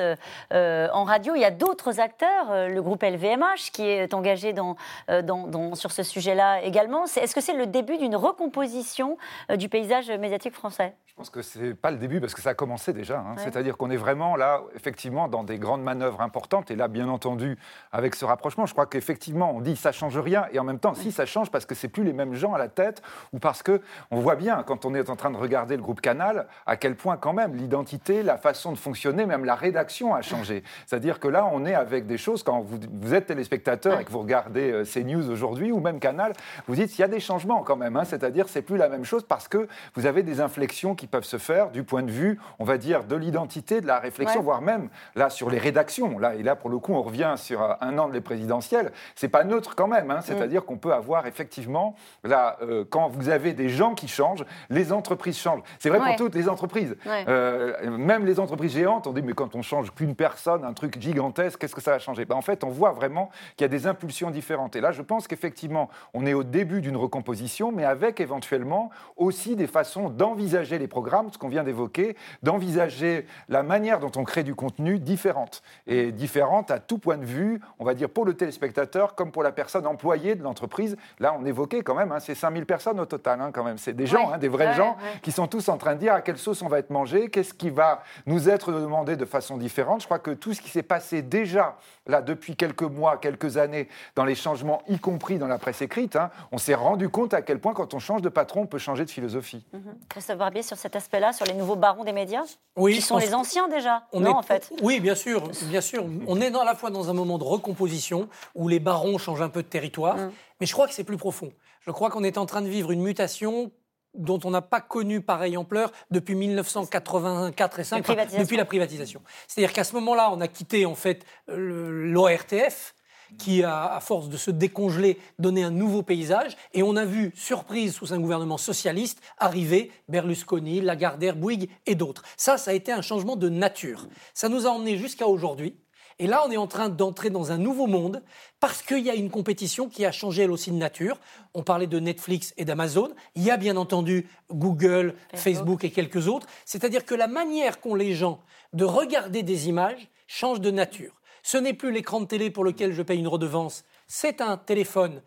en radio, il y a d'autres acteurs, le groupe LVMH qui est engagé dans, dans, sur ce sujet-là également. Est-ce que c'est le début d'une recomposition du paysage médiatique français? Je pense que ce n'est pas le début parce que ça a commencé déjà. Hein. C'est-à-dire qu'on est vraiment là, effectivement, dans des grandes manœuvres importantes et là, bien entendu, avec ce rapprochement, je crois qu'effectivement, on dit ça change rien. Et en même temps, si ça change parce que c'est plus les mêmes gens à la tête ou parce que on voit bien, quand on est en train de regarder le groupe Canal, à quel point quand même l'identité, la façon de fonctionner, même la rédaction a changé. *laughs* C'est-à-dire que là, on est avec des choses, quand vous, vous êtes téléspectateur et que vous regardez euh, CNews aujourd'hui ou même Canal, vous dites il y a des changements quand même. Hein. C'est-à-dire c'est plus la même chose parce que vous avez des inflexions qui peuvent se faire du point de vue, on va dire, de l'identité, de la réflexion, voire même là sur les rédactions. Là, et là, pour le coup, on revient sur un an de les présidentielles. C'est pas neutre quand même. Hein. C'est-à-dire qu'on peut avoir effectivement, là, euh, quand vous avez des gens qui changent, les entreprises changent. C'est vrai pour toutes les entreprises. Euh, même les entreprises géantes, on dit, mais quand on change qu'une personne, un truc gigantesque, qu'est-ce que ça va changer? Ben, En fait, on voit vraiment qu'il y a des impulsions différentes. Et là, je pense qu'effectivement, on est au début d'une recomposition, mais avec éventuellement aussi des façons d'envisager les programmes, ce qu'on vient d'évoquer, d'envisager la manière dont on crée du contenu différente. Et différente à tout point de vue, on va dire pour le téléspectateur comme pour la personne employée de l'entreprise. Là, on évoquait quand même, hein, c'est 5000 personnes au total, hein, quand même. C'est des gens, hein, des vrais gens, qui sont tous en train de dire à quelle sauce on va être mangé, qu'est-ce qui va nous être demandé de façon différente. Je crois que tout ce qui s'est passé déjà, là, depuis quelques mois, quelques années, dans les changements, y compris dans la presse écrite, on s'est rendu compte à quel point, quand on change de patron, on peut changer de philosophie. Mm Christophe Barbier, sur cet aspect-là, sur les nouveaux barons des médias oui, Qui sont les anciens déjà on Non, est... en fait. Oui, bien sûr, bien sûr. *laughs* On est à la fois dans un moment de recomposition où les barons changent un peu de territoire, mm. mais je crois que c'est plus profond. Je crois qu'on est en train de vivre une mutation dont on n'a pas connu pareille ampleur depuis 1984 et 5, depuis la privatisation. C'est-à-dire qu'à ce moment-là, on a quitté en fait l'ORTF, qui a, à force de se décongeler, donné un nouveau paysage. Et on a vu, surprise sous un gouvernement socialiste, arriver Berlusconi, Lagardère, Bouygues et d'autres. Ça, ça a été un changement de nature. Ça nous a emmené jusqu'à aujourd'hui. Et là, on est en train d'entrer dans un nouveau monde parce qu'il y a une compétition qui a changé elle aussi de nature. On parlait de Netflix et d'Amazon. Il y a bien entendu Google, Facebook, et quelques autres. C'est-à-dire que la manière qu'ont les gens de regarder des images change de nature. Ce n'est plus l'écran de télé pour lequel je paye une redevance, c'est un téléphone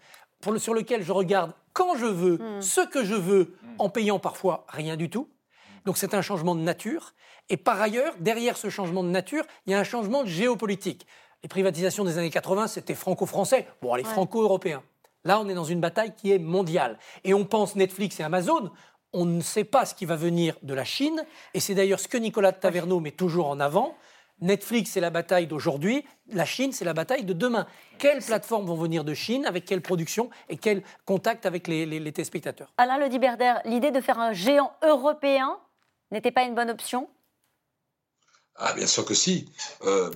sur lequel je regarde quand je veux, hmm. ce que je veux, en payant parfois rien du tout. Donc c'est un changement de nature. Et par ailleurs, derrière ce changement de nature, il y a un changement de géopolitique. Les privatisations des années 80, c'était franco-français, bon, les franco-européens. Là, on est dans une bataille qui est mondiale. Et on pense Netflix et Amazon, on ne sait pas ce qui va venir de la Chine, et c'est d'ailleurs ce que Nicolas Taverneau met toujours en avant. Netflix, c'est la bataille d'aujourd'hui, la Chine, c'est la bataille de demain. Quelles plateformes vont venir de Chine, avec quelle production? Et quel contact avec les, les téléspectateurs? Alain Lediberder, l'idée de faire un géant européen n'était pas une bonne option? Ah, bien sûr que si. Euh,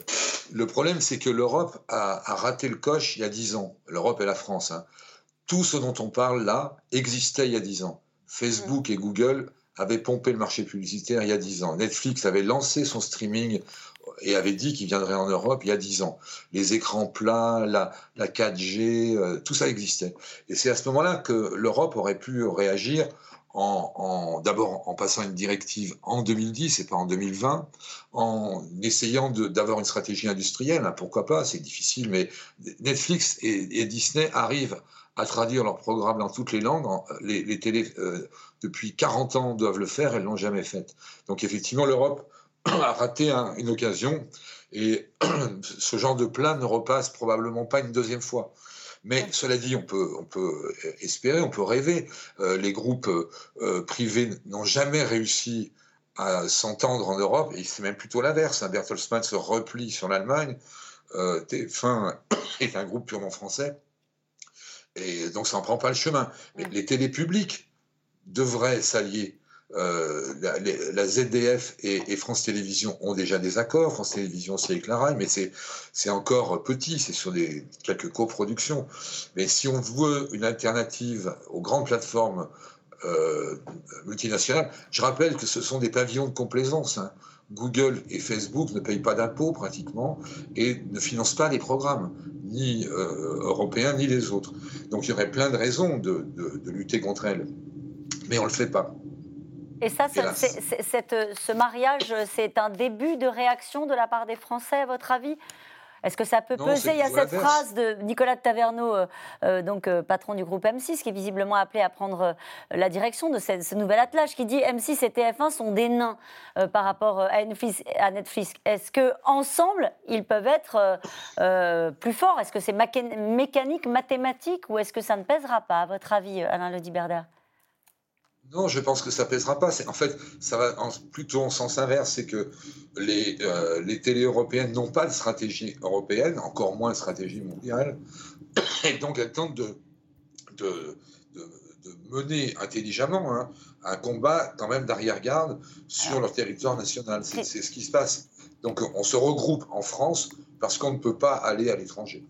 le problème, c'est que l'Europe a, raté le coche il y a dix ans. L'Europe et la France. Hein. Tout ce dont on parle là existait il y a dix ans. Facebook et Google avaient pompé le marché publicitaire il y a dix ans. Netflix avait lancé son streaming et avait dit qu'il viendrait en Europe il y a dix ans. Les écrans plats, la, 4G, euh, tout ça existait. Et c'est à ce moment-là que l'Europe aurait pu réagir en, d'abord en passant une directive en 2010 et pas en 2020, en essayant d'avoir une stratégie industrielle. Hein, pourquoi pas C'est difficile, mais Netflix et, Disney arrivent à traduire leurs programmes dans toutes les langues. Les, les euh, depuis 40 ans, doivent le faire, elles l'ont jamais fait. Donc effectivement, l'Europe a raté une occasion. Et *clears throat* ce genre de plan ne repasse probablement pas une deuxième fois. Mais cela dit, on peut, on peut espérer, on peut rêver. Euh, les groupes euh, privés n'ont jamais réussi à s'entendre en Europe, et c'est même plutôt l'inverse. Hein. Bertelsmann se replie sur l'Allemagne. Euh, TF1 *clears throat* est un groupe purement français, et donc ça n'en prend pas le chemin. Mais les télés publiques devraient s'allier euh, la, ZDF et, France Télévisions ont déjà des accords. France Télévisions, c'est avec la mais c'est encore petit, c'est sur quelques coproductions. Mais si on veut une alternative aux grandes plateformes euh, multinationales, je rappelle que ce sont des pavillons de complaisance. Hein. Google et Facebook ne payent pas d'impôts pratiquement et ne financent pas les programmes, ni euh, européens ni les autres. Donc il y aurait plein de raisons de, de lutter contre elles. Mais on ne le fait pas. Et ça, ce mariage, c'est un début de réaction de la part des Français, à votre avis? Est-ce que ça peut peser Il y a cette phrase de Nicolas de Taverneau, euh, euh, donc euh, patron du groupe M6, qui est visiblement appelé à prendre la direction de ce, nouvel attelage, qui dit M6 et TF1 sont des nains par rapport à Netflix? Est-ce que ensemble ils peuvent être plus forts? Est-ce que c'est mécanique, mathématique, ou est-ce que ça ne pèsera pas, à votre avis, Alain Lediberder non, je pense que ça pèsera pas. En fait, ça va plutôt en sens inverse, c'est que les, euh, les télés européennes n'ont pas de stratégie européenne, encore moins de stratégie mondiale, et donc elles tentent de, de, mener intelligemment hein, un combat quand même d'arrière-garde sur leur territoire national. C'est ce qui se passe. Donc on se regroupe en France parce qu'on ne peut pas aller à l'étranger.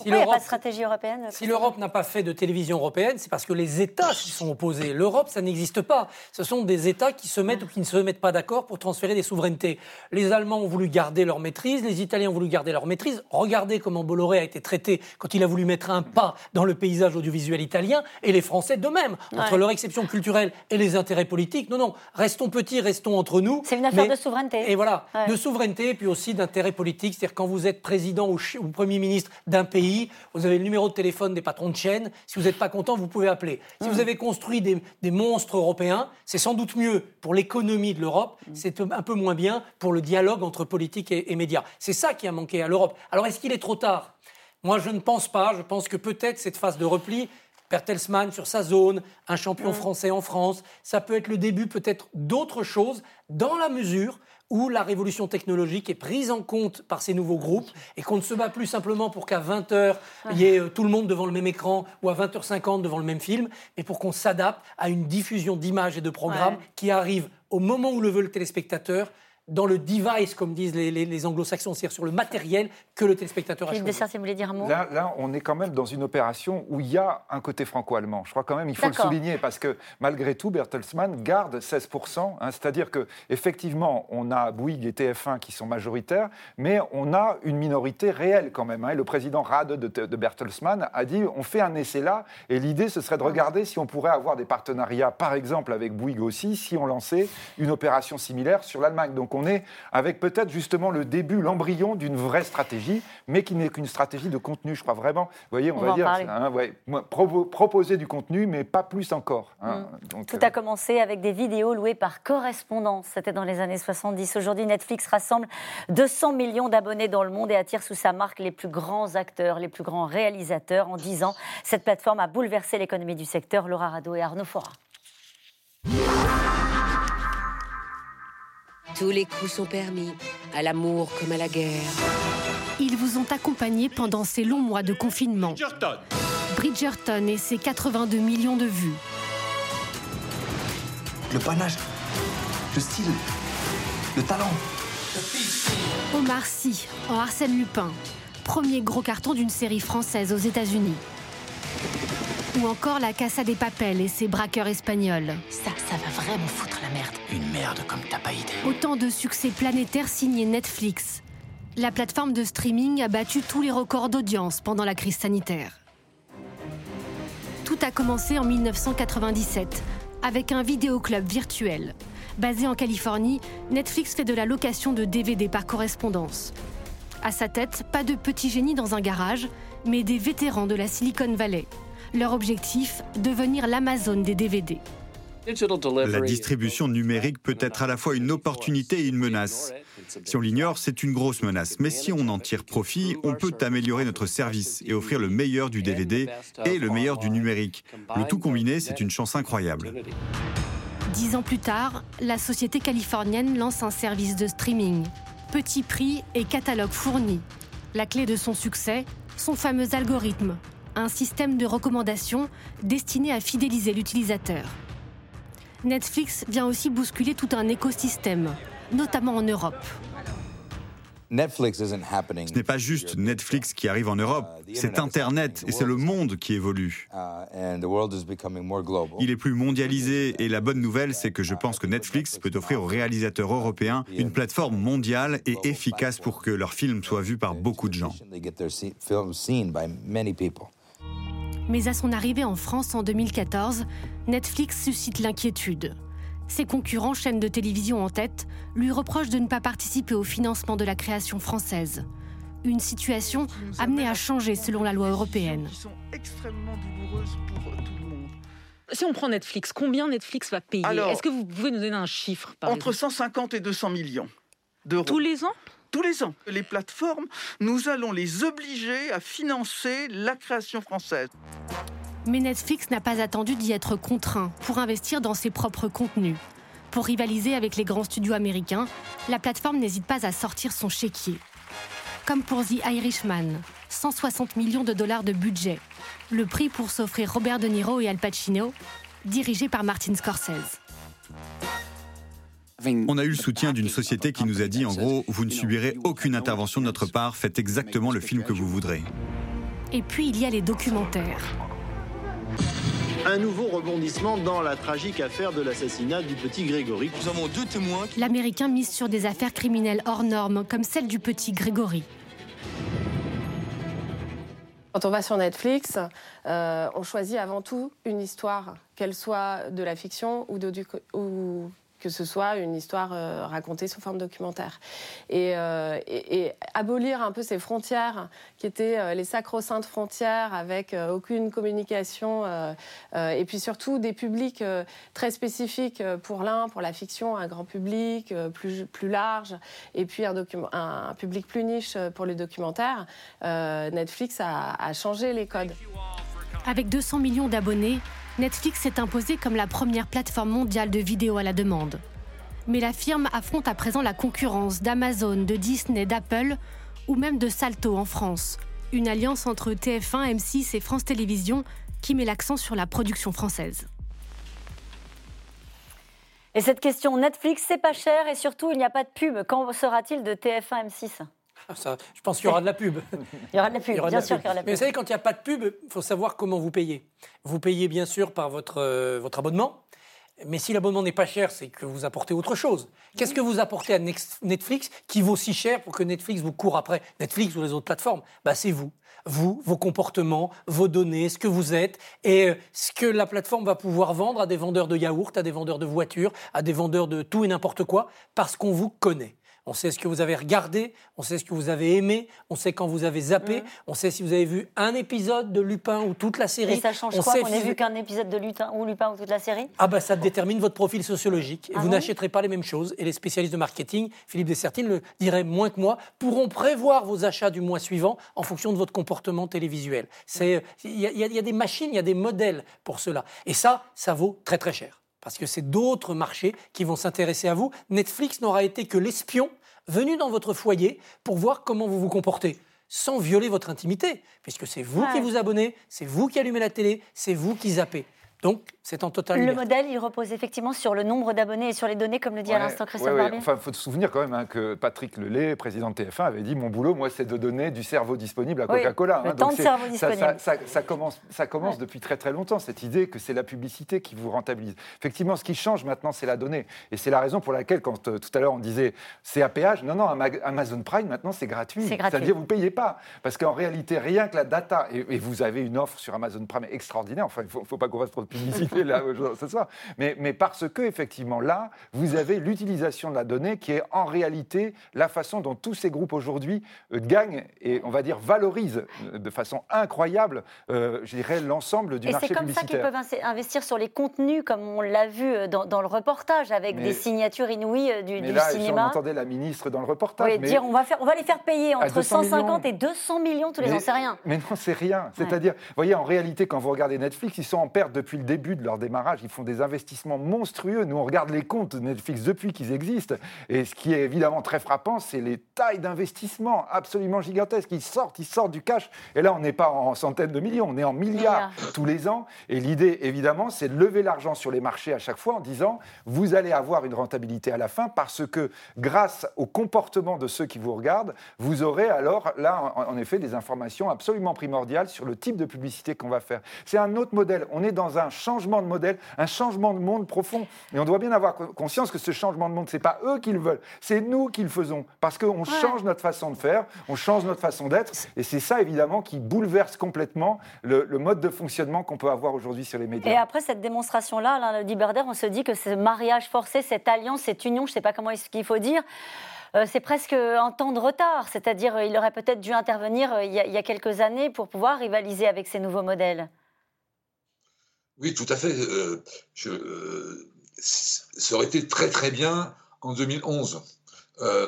Si il n'y a pas de stratégie européenne Si l'Europe n'a pas fait de télévision européenne, c'est parce que les États s'y sont opposés. L'Europe, ça n'existe pas. Ce sont des États qui se mettent ou qui ne se mettent pas d'accord pour transférer des souverainetés. Les Allemands ont voulu garder leur maîtrise, les Italiens ont voulu garder leur maîtrise. Regardez comment Bolloré a été traité quand il a voulu mettre un pas dans le paysage audiovisuel italien, et les Français de même. Entre leur exception culturelle et les intérêts politiques, non, non, restons petits, restons entre nous. C'est une affaire de souveraineté. Et voilà, de souveraineté, puis aussi d'intérêt politique. C'est-à-dire quand vous êtes président ou, ou Premier ministre d'un pays, vous avez le numéro de téléphone des patrons de chaîne. Si vous n'êtes pas content, vous pouvez appeler. Si vous mmh. avez construit des, monstres européens, c'est sans doute mieux pour l'économie de l'Europe, mmh. c'est un peu moins bien pour le dialogue entre politique et, médias. C'est ça qui a manqué à l'Europe. Alors est-ce qu'il est trop tard? Moi, je ne pense pas. Je pense que peut-être cette phase de repli, Bertelsmann sur sa zone, un champion mmh. français en France, ça peut être le début peut-être d'autres choses dans la mesure où la révolution technologique est prise en compte par ces nouveaux groupes et qu'on ne se bat plus simplement pour qu'à 20h, il y ait euh, tout le monde devant le même écran ou à 20h50 devant le même film, mais pour qu'on s'adapte à une diffusion d'images et de programmes qui arrive au moment où le veut le téléspectateur dans le device, comme disent les, anglo-saxons, c'est-à-dire sur le matériel que le téléspectateur a choisi. vous voulez dire un mot là, là, on est quand même dans une opération où il y a un côté franco-allemand. Je crois quand même, il faut le souligner, parce que malgré tout, Bertelsmann garde 16%. Hein, c'est-à-dire que effectivement, on a Bouygues et TF1 qui sont majoritaires, mais on a une minorité réelle quand même. Hein. le président Rade de, de, Bertelsmann a dit on fait un essai là, et l'idée, ce serait de regarder si on pourrait avoir des partenariats, par exemple avec Bouygues aussi, si on lançait une opération similaire sur l'Allemagne. Donc on est avec peut-être justement le début, l'embryon d'une vraie stratégie, mais qui n'est qu'une stratégie de contenu, je crois vraiment. Vous voyez, on, va, dire, hein, proposer du contenu, mais pas plus encore. Hein. Mm. Tout a euh, commencé avec des vidéos louées par correspondance. C'était dans les années 70. Aujourd'hui, Netflix rassemble 200 millions d'abonnés dans le monde et attire sous sa marque les plus grands acteurs, les plus grands réalisateurs. En 10 ans, cette plateforme a bouleversé l'économie du secteur. Laura Rado et Arnaud Fora. Tous les coups sont permis, à l'amour comme à la guerre. Ils vous ont accompagné pendant ces longs mois de confinement. Bridgerton, Bridgerton et ses 82 millions de vues. Le panache, le style, le talent. Omar Sy en Arsène Lupin, premier gros carton d'une série française aux États-Unis. Ou encore la Casa des Papels et ses braqueurs espagnols. Ça, ça va vraiment foutre la merde. Une merde comme t'as pas idée. Autant de succès planétaires signés Netflix. La plateforme de streaming a battu tous les records d'audience pendant la crise sanitaire. Tout a commencé en 1997 avec un vidéoclub virtuel. Basé en Californie, Netflix fait de la location de DVD par correspondance. À sa tête, pas de petits génies dans un garage, mais des vétérans de la Silicon Valley. Leur objectif, devenir l'Amazon des DVD. La distribution numérique peut être à la fois une opportunité et une menace. Si on l'ignore, c'est une grosse menace. Mais si on en tire profit, on peut améliorer notre service et offrir le meilleur du DVD et le meilleur du numérique. Le tout combiné, c'est une chance incroyable. Dix ans plus tard, la société californienne lance un service de streaming. Petit prix et catalogue fourni. La clé de son succès, son fameux algorithme, un système de recommandation destiné à fidéliser l'utilisateur. Netflix vient aussi bousculer tout un écosystème, notamment en Europe. Ce n'est pas juste Netflix qui arrive en Europe, c'est Internet et c'est le monde qui évolue. Il est plus mondialisé et la bonne nouvelle, c'est que je pense que Netflix peut offrir aux réalisateurs européens une plateforme mondiale et efficace pour que leurs films soient vus par beaucoup de gens. Mais à son arrivée en France en 2014, Netflix suscite l'inquiétude. Ses concurrents, chaînes de télévision en tête, lui reprochent de ne pas participer au financement de la création française. Une situation amenée à changer selon la loi européenne. Si on prend Netflix, combien Netflix va payer? Est-ce que vous pouvez nous donner un chiffre Entre 150 et 200 millions d'euros. Tous les ans? Tous les ans. Les plateformes, nous allons les obliger à financer la création française. Mais Netflix n'a pas attendu d'y être contraint pour investir dans ses propres contenus. Pour rivaliser avec les grands studios américains, la plateforme n'hésite pas à sortir son chéquier. Comme pour The Irishman, 160 millions de dollars de budget. Le prix pour s'offrir Robert De Niro et Al Pacino, dirigé par Martin Scorsese. On a eu le soutien d'une société qui nous a dit en gros, vous ne subirez aucune intervention de notre part, faites exactement le film que vous voudrez. Et puis il y a les documentaires. Un nouveau rebondissement dans la tragique affaire de l'assassinat du petit Grégory. Nous avons deux témoins. L'Américain mise sur des affaires criminelles hors normes, comme celle du petit Grégory. Quand on va sur Netflix, euh, on choisit avant tout une histoire, qu'elle soit de la fiction ou, de, ou que ce soit une histoire euh, racontée sous forme documentaire. Euh, et, abolir un peu ces frontières qui étaient euh, les sacro-saintes frontières avec aucune communication, et puis surtout des publics très spécifiques pour l'un, pour la fiction, un grand public plus, plus large, et puis un, public plus niche pour les documentaires. Netflix a changé les codes. Avec 200 millions d'abonnés, Netflix s'est imposé comme la première plateforme mondiale de vidéo à la demande. Mais la firme affronte à présent la concurrence d'Amazon, de Disney, d'Apple ou même de Salto en France, une alliance entre TF1, M6 et France Télévisions qui met l'accent sur la production française. Et cette question, Netflix, c'est pas cher et surtout, il n'y a pas de pub. Quand sera-t-il de TF1, M6 ah, je pense qu'il y aura de la pub. Il y aura de la pub, bien sûr qu'il y aura de la pub. Mais vous savez, quand il n'y a pas de pub, il faut savoir comment vous payez. Vous payez bien sûr par votre, euh, votre abonnement. Mais si l'abonnement n'est pas cher, c'est que vous apportez autre chose. Qu'est-ce que vous apportez à Netflix qui vaut si cher pour que Netflix vous court après Netflix ou les autres plateformes? Bah, C'est vous. Vous, vos comportements, vos données, ce que vous êtes et euh, ce que la plateforme va pouvoir vendre à des vendeurs de yaourts, à des vendeurs de voitures, à des vendeurs de tout et n'importe quoi, parce qu'on vous connaît. On sait ce que vous avez regardé, on sait ce que vous avez aimé, on sait quand vous avez zappé, on sait si vous avez vu un épisode de Lupin ou toute la série. Et ça change on quoi qu'on ait vu qu'un épisode de Lupin ou Lupin ou toute la série? Ah bah ça détermine votre profil sociologique. Et ah vous n'achèterez pas les mêmes choses. Et les spécialistes de marketing, Philippe Dessertine le dirait moins que moi, pourront prévoir vos achats du mois suivant en fonction de votre comportement télévisuel. Il y, y a des machines, il y a des modèles pour cela. Et ça, ça vaut très très cher parce que c'est d'autres marchés qui vont s'intéresser à vous. Netflix n'aura été que l'espion venu dans votre foyer pour voir comment vous vous comportez, sans violer votre intimité, puisque c'est vous qui vous abonnez, c'est vous qui allumez la télé, c'est vous qui zappez. Donc, c'est en total. Le modèle, il repose effectivement sur le nombre d'abonnés et sur les données, comme le dit à l'instant Christophe ouais, Enfin, il faut se souvenir quand même hein, que Patrick Lelay, président de TF1, avait dit Mon boulot, moi, c'est de donner du cerveau disponible à Coca-Cola. hein. temps de cerveau disponible. Ça, commence, ça commence depuis très très longtemps, cette idée que c'est la publicité qui vous rentabilise. Effectivement, ce qui change maintenant, c'est la donnée. Et c'est la raison pour laquelle, quand euh, tout à l'heure on disait c'est à péage, non, non, Amazon Prime, maintenant, c'est gratuit. C'est-à-dire, vous ne payez pas. Parce qu'en réalité, rien que la data, et, vous avez une offre sur Amazon Prime extraordinaire, enfin, il ne faut, faut, pas qu'on fasse trop de publicité là ce soir. Mais, mais parce que, effectivement, là, vous avez l'utilisation de la donnée qui est en réalité la façon dont tous ces groupes aujourd'hui euh, gagnent et, on va dire, valorisent euh, de façon incroyable, euh, je dirais, l'ensemble du marché publicitaire. Et c'est comme ça qu'ils peuvent investir sur les contenus, comme on l'a vu dans, le reportage, avec des signatures inouïes du, mais là, cinéma. On entendait la ministre dans le reportage. mais dire on va, faire, on va les faire payer entre 150 et 200 millions tous les ans, c'est rien. Mais non, c'est rien. C'est-à-dire, vous voyez, en réalité, quand vous regardez Netflix, ils sont en perte depuis le début de leur démarrage. Ils font des investissements monstrueux. Nous, on regarde les comptes de Netflix depuis qu'ils existent. Et ce qui est évidemment très frappant, c'est les tailles d'investissement absolument gigantesques. Ils sortent, ils sortent du cash. Et là, on n'est pas en centaines de millions, on est en milliards tous les ans. Et l'idée, évidemment, c'est de lever l'argent sur les marchés à chaque fois en disant vous allez avoir une rentabilité à la fin parce que grâce au comportement de ceux qui vous regardent, vous aurez alors là, en effet, des informations absolument primordiales sur le type de publicité qu'on va faire. C'est un autre modèle. On est dans un changement de modèle, un changement de monde profond. Et on doit bien avoir conscience que ce changement de monde, ce n'est pas eux qui le veulent, c'est nous qui le faisons. Parce qu'on change notre façon de faire, on change notre façon d'être. Et c'est ça, évidemment, qui bouleverse complètement le, mode de fonctionnement qu'on peut avoir aujourd'hui sur les médias. Et après cette démonstration-là, Alain le Liberder, on se dit que ce mariage forcé, cette alliance, cette union, je ne sais pas comment est-ce qu'il faut dire, euh, c'est presque un temps de retard. C'est-à-dire, il aurait peut-être dû intervenir euh, il y, a, quelques années pour pouvoir rivaliser avec ces nouveaux modèles. Oui, tout à fait. Euh, je, ça aurait été très très bien en 2011.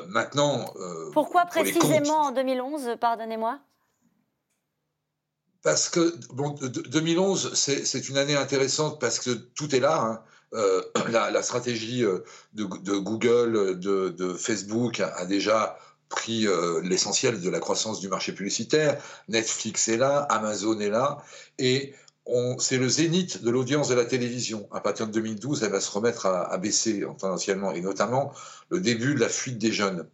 maintenant. Pourquoi précisément en 2011, pardonnez-moi? Parce que bon, 2011, c'est une année intéressante parce que tout est là. Hein. Euh, *clears throat* la, stratégie euh, de, Google, de, Facebook a, déjà pris euh, l'essentiel de la croissance du marché publicitaire. Netflix est là, Amazon est là, et c'est le zénith de l'audience de la télévision. À partir de 2012, elle va se remettre à, baisser tendanciellement, et notamment le début de la fuite des jeunes.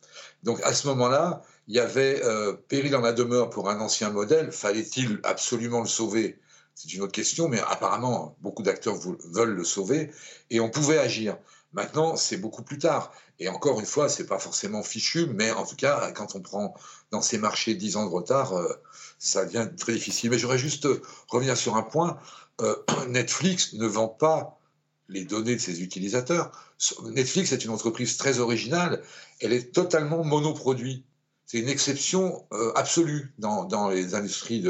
Donc à ce moment-là, il y avait péril en la demeure pour un ancien modèle. Fallait-il absolument le sauver? C'est une autre question, mais apparemment, beaucoup d'acteurs veulent le sauver et on pouvait agir. Maintenant, c'est beaucoup plus tard. Et encore une fois, c'est pas forcément fichu, mais en tout cas, quand on prend dans ces marchés 10 ans de retard, euh, ça devient très difficile. Mais j'aurais juste euh, revenir sur un point. Euh, *clears throat* Netflix ne vend pas les données de ses utilisateurs. Netflix est une entreprise très originale. Elle est totalement monoproduit c'est une exception euh, absolue dans, dans, les industries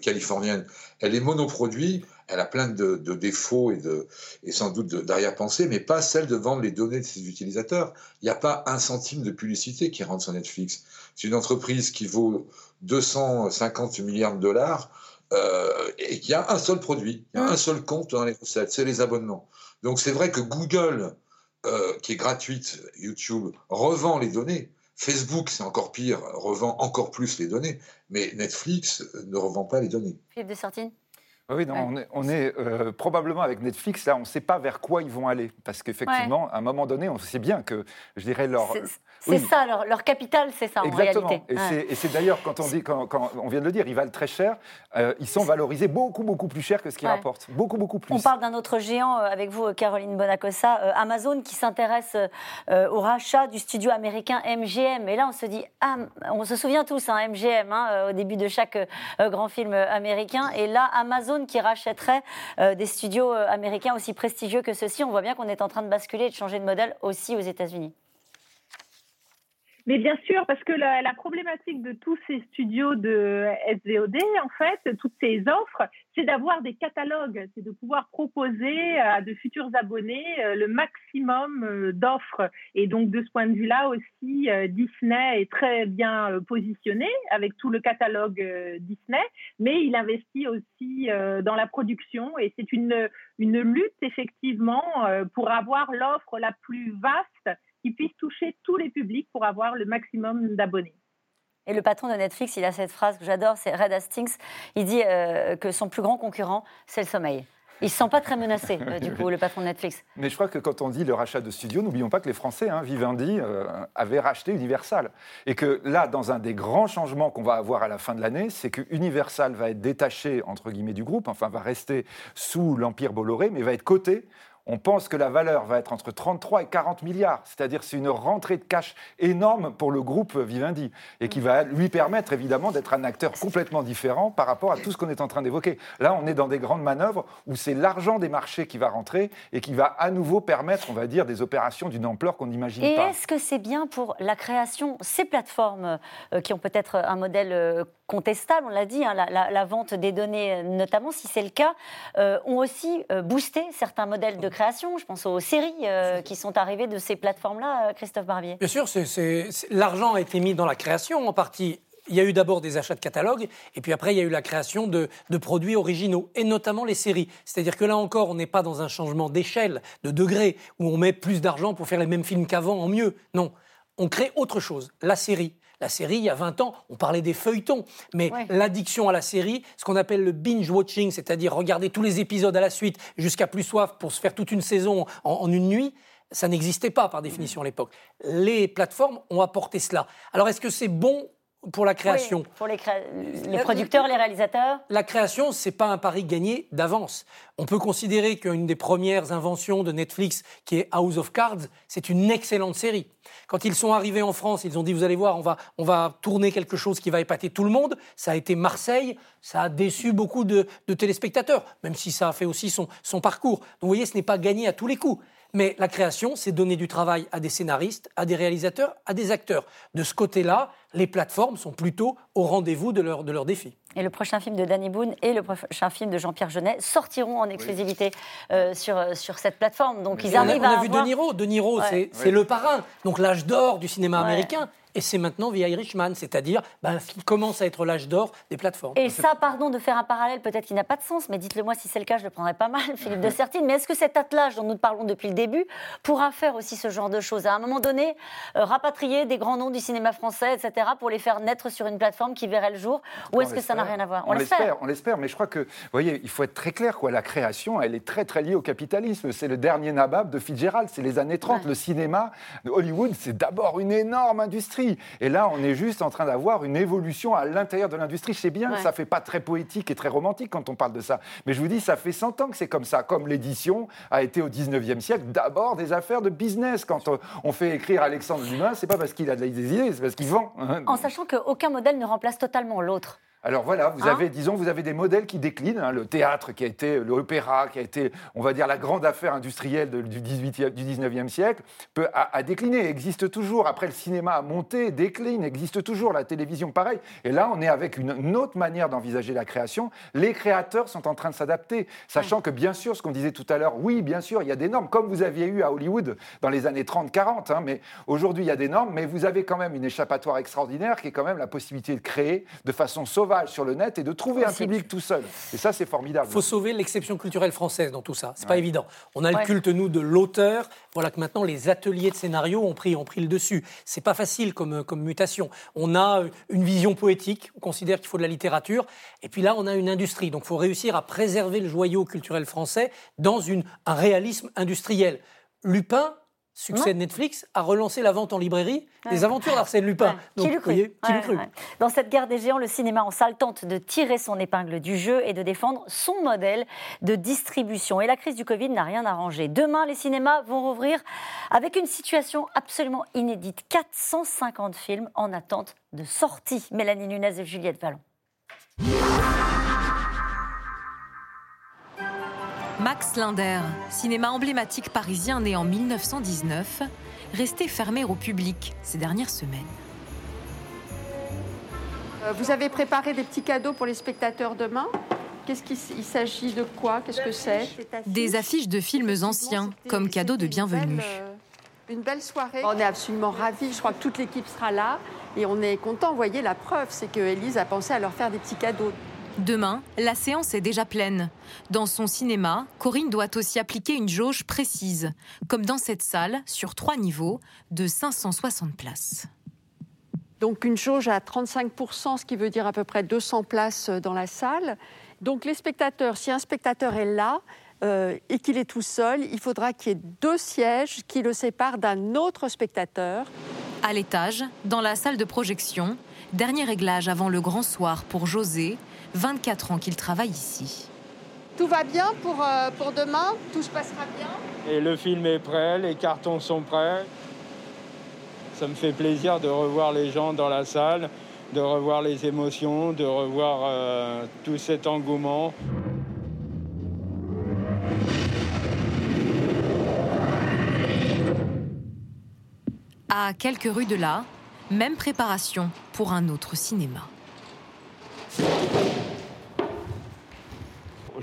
californiennes. Elle est monoproduit, elle a plein de, de défauts et, de, et sans doute d'arrière-pensée, mais pas celle de vendre les données de ses utilisateurs. Il n'y a pas un centime de publicité qui rentre sur Netflix. C'est une entreprise qui vaut 250 milliards de dollars euh, et qui a un seul produit, il y a un seul compte dans les recettes, c'est les abonnements. Donc c'est vrai que Google, euh, qui est gratuite, YouTube, revend les données, Facebook, c'est encore pire, revend encore plus les données, mais Netflix ne revend pas les données. Philippe de Sartine oui, on est, euh, probablement avec Netflix, là, on ne sait pas vers quoi ils vont aller. Parce qu'effectivement, à un moment donné, on sait bien que, je dirais, leur. C'est ça, leur, capital, c'est ça, Exactement. en réalité. Et c'est d'ailleurs, quand on dit, quand, on vient de le dire, ils valent très cher, euh, ils sont valorisés beaucoup, beaucoup plus cher que ce qu'ils rapportent. Beaucoup, beaucoup plus. On parle d'un autre géant euh, avec vous, Caroline Bonacossa, Amazon, qui s'intéresse au rachat du studio américain MGM. Et là, on se dit, ah, on se souvient tous, hein, MGM, hein, au début de chaque grand film américain. Et là, Amazon qui rachèterait euh, des studios euh, américains aussi prestigieux que ceux-ci. On voit bien qu'on est en train de basculer et de changer de modèle aussi aux États-Unis. Mais bien sûr, parce que la, problématique de tous ces studios de SVOD, en fait, toutes ces offres, c'est d'avoir des catalogues, c'est de pouvoir proposer à de futurs abonnés euh, le maximum euh, d'offres. Et donc, de ce point de vue-là aussi, euh, Disney est très bien positionné avec tout le catalogue Disney, mais il investit aussi dans la production et c'est une, une lutte, effectivement, pour avoir l'offre la plus vaste qui puisse toucher tous les publics pour avoir le maximum d'abonnés. Et le patron de Netflix, il a cette phrase que j'adore, c'est Red Hastings. Il dit euh, que son plus grand concurrent, c'est le sommeil. Il ne se sent pas très menacé, euh, du *laughs* coup, le patron de Netflix. Mais je crois que quand on dit le rachat de studios, n'oublions pas que les Français, hein, Vivendi, euh, avaient racheté Universal. Et que là, dans un des grands changements qu'on va avoir à la fin de l'année, c'est que Universal va être détaché, entre guillemets, du groupe, enfin, va rester sous l'Empire Bolloré, mais va être coté on pense que la valeur va être entre 33 et 40 milliards. C'est-à-dire c'est une rentrée de cash énorme pour le groupe Vivendi et qui va lui permettre évidemment d'être un acteur complètement différent par rapport à tout ce qu'on est en train d'évoquer. Là, on est dans des grandes manœuvres où c'est l'argent des marchés qui va rentrer et qui va à nouveau permettre, on va dire, des opérations d'une ampleur qu'on n'imagine pas. Et est-ce que c'est bien pour la création, ces plateformes euh, qui ont peut-être un modèle euh, contestable, on l'a dit, hein, la, vente des données, notamment si c'est le cas, euh, ont aussi boosté certains modèles de création. Je pense aux séries euh, qui sont arrivées de ces plateformes-là, Christophe Barbier. Bien sûr, l'argent a été mis dans la création en partie. Il y a eu d'abord des achats de catalogues, et puis après, il y a eu la création de, de produits originaux, et notamment les séries. C'est-à-dire que là encore, on n'est pas dans un changement d'échelle, de degré, où on met plus d'argent pour faire les mêmes films qu'avant en mieux. Non, on crée autre chose, la série. La série, il y a 20 ans, on parlait des feuilletons, mais l'addiction à la série, ce qu'on appelle le binge-watching, c'est-à-dire regarder tous les épisodes à la suite jusqu'à plus soif pour se faire toute une saison en, une nuit, ça n'existait pas par définition à l'époque. Les plateformes ont apporté cela. Alors est-ce que c'est bon pour la création. pour les, les, producteurs, les réalisateurs La création, c'est pas un pari gagné d'avance. On peut considérer qu'une des premières inventions de Netflix, qui est House of Cards, c'est une excellente série. Quand ils sont arrivés en France, ils ont dit, vous allez voir, on va, on va tourner quelque chose qui va épater tout le monde. Ça a été Marseille, ça a déçu beaucoup de, de téléspectateurs, même si ça a fait aussi son, son parcours. Donc vous voyez, ce n'est pas gagné à tous les coups. Mais la création, c'est donner du travail à des scénaristes, à des réalisateurs, à des acteurs. De ce côté-là, les plateformes sont plutôt au rendez-vous de leurs de leur défis. Et le prochain film de Danny Boone et le prochain film de Jean-Pierre Jeunet sortiront en exclusivité euh, sur, euh, sur cette plateforme. Donc ils arrivent on a, on a vu De Niro. De Niro, c'est le parrain. Donc l'âge d'or du cinéma américain et c'est maintenant via Irishman, c'est-à-dire ben, qui commence à être l'âge d'or des plateformes. Et ça, pardon de faire un parallèle, peut-être qui n'a pas de sens, mais dites-le moi si c'est le cas, je le prendrais pas mal, *laughs* Philippe de *laughs* Sertine. Mais est-ce que cet attelage dont nous parlons depuis le début pourra faire aussi ce genre de choses? À un moment donné, euh, rapatrier des grands noms du cinéma français, etc., pour les faire naître sur une plateforme qui verrait le jour Ou est-ce que ça n'a rien à voir? On, l'espère, on l'espère, mais je crois que, vous voyez, il faut être très clair, quoi. La création, elle est très, très liée au capitalisme. C'est le dernier nabab de Fitzgerald, c'est les années 30. Le cinéma, Hollywood, c'est d'abord une énorme industrie. Et là, on est juste en train d'avoir une évolution à l'intérieur de l'industrie. C'est bien, ça fait pas très poétique et très romantique quand on parle de ça. Mais je vous dis, ça fait 100 ans que c'est comme ça. Comme l'édition a été au 19e siècle d'abord des affaires de business. Quand on fait écrire Alexandre Dumas, c'est pas parce qu'il a des idées, c'est parce qu'il vend. En sachant qu'aucun modèle ne remplace totalement l'autre. Alors voilà, vous hein avez, disons, vous avez des modèles qui déclinent. Hein. le théâtre qui a été, l'opéra qui a été, on va dire, la grande affaire industrielle du, 18 du 19e siècle, peut, a, décliné, existe toujours. Après, le cinéma a monté, décline, existe toujours. La télévision, pareil. Et là, on est avec une, autre manière d'envisager la création. Les créateurs sont en train de s'adapter, sachant que, bien sûr, ce qu'on disait tout à l'heure, oui, bien sûr, il y a des normes, comme vous aviez eu à Hollywood dans les années 30-40. Hein, mais aujourd'hui, il y a des normes, mais vous avez quand même une échappatoire extraordinaire qui est quand même la possibilité de créer de façon sauvage sur le net et de trouver un public tout seul. Et ça, c'est formidable. Il faut sauver l'exception culturelle française dans tout ça. C'est pas évident. On a le culte, nous, de l'auteur. Voilà que maintenant, les ateliers de scénario ont pris, ont pris le dessus. C'est pas facile comme, comme mutation. On a une vision poétique. On considère qu'il faut de la littérature. Et puis là, on a une industrie. Donc, il faut réussir à préserver le joyau culturel français dans une, un réalisme industriel. Lupin, succès de Netflix, a relancé la vente en librairie des aventures d'Arsène Lupin. Donc, qui Voyez, qui cru Dans cette guerre des géants, le cinéma en salle tente de tirer son épingle du jeu et de défendre son modèle de distribution. Et la crise du Covid n'a rien arrangé. Demain, les cinémas vont rouvrir avec une situation absolument inédite. 450 films en attente de sortie. Mélanie Nunez et Juliette Vallon. Max Linder, cinéma emblématique parisien né en 1919, resté fermé au public ces dernières semaines. Euh, vous avez préparé des petits cadeaux pour les spectateurs demain Qu'est-ce qu'il s'agit de quoi? Qu'est-ce que c'est? Des affiches de films anciens comme cadeau de bienvenue. Euh, une belle soirée. On est absolument ravis. Je crois que toute l'équipe sera là et on est content. Vous voyez, la preuve, c'est que Elise a pensé à leur faire des petits cadeaux. Demain, la séance est déjà pleine. Dans son cinéma, Corinne doit aussi appliquer une jauge précise, comme dans cette salle, sur trois niveaux, de 560 places. Donc une jauge à 35%, ce qui veut dire à peu près 200 places dans la salle. Donc les spectateurs, si un spectateur est là, euh, et qu'il est tout seul, il faudra qu'il y ait deux sièges qui le séparent d'un autre spectateur. À l'étage, dans la salle de projection, dernier réglage avant le grand soir pour José, 24 ans qu'il travaille ici. Tout va bien pour, euh, pour demain? Tout se passera bien? Et le film est prêt, les cartons sont prêts. Ça me fait plaisir de revoir les gens dans la salle, de revoir les émotions, de revoir euh, tout cet engouement. À quelques rues de là, même préparation pour un autre cinéma.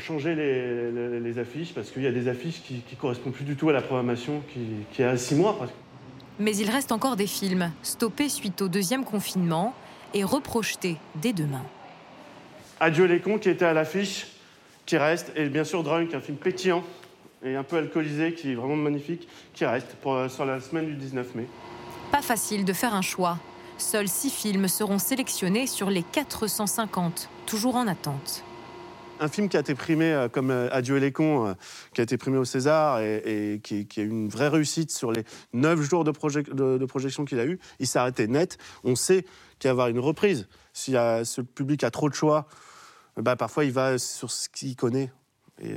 Changer les, affiches parce qu'il y a des affiches qui ne correspondent plus du tout à la programmation qui, qui est à six mois. Mais il reste encore des films stoppés suite au deuxième confinement et reprojetés dès demain. Adieu les cons qui était à l'affiche, qui reste, et bien sûr Drunk, un film pétillant et un peu alcoolisé qui est vraiment magnifique, qui reste pour, sur la semaine du 19 mai. Pas facile de faire un choix. Seuls six films seront sélectionnés sur les 450, toujours en attente un film qui a été primé euh, comme euh, Adieu les cons, euh, qui a été primé au César et, qui, a eu une vraie réussite sur les neuf jours de, projection qu'il a eu, il s'est arrêté net. On sait qu'il va y avoir une reprise. Si ce public a trop de choix, bah, parfois il va sur ce qu'il connaît. Et,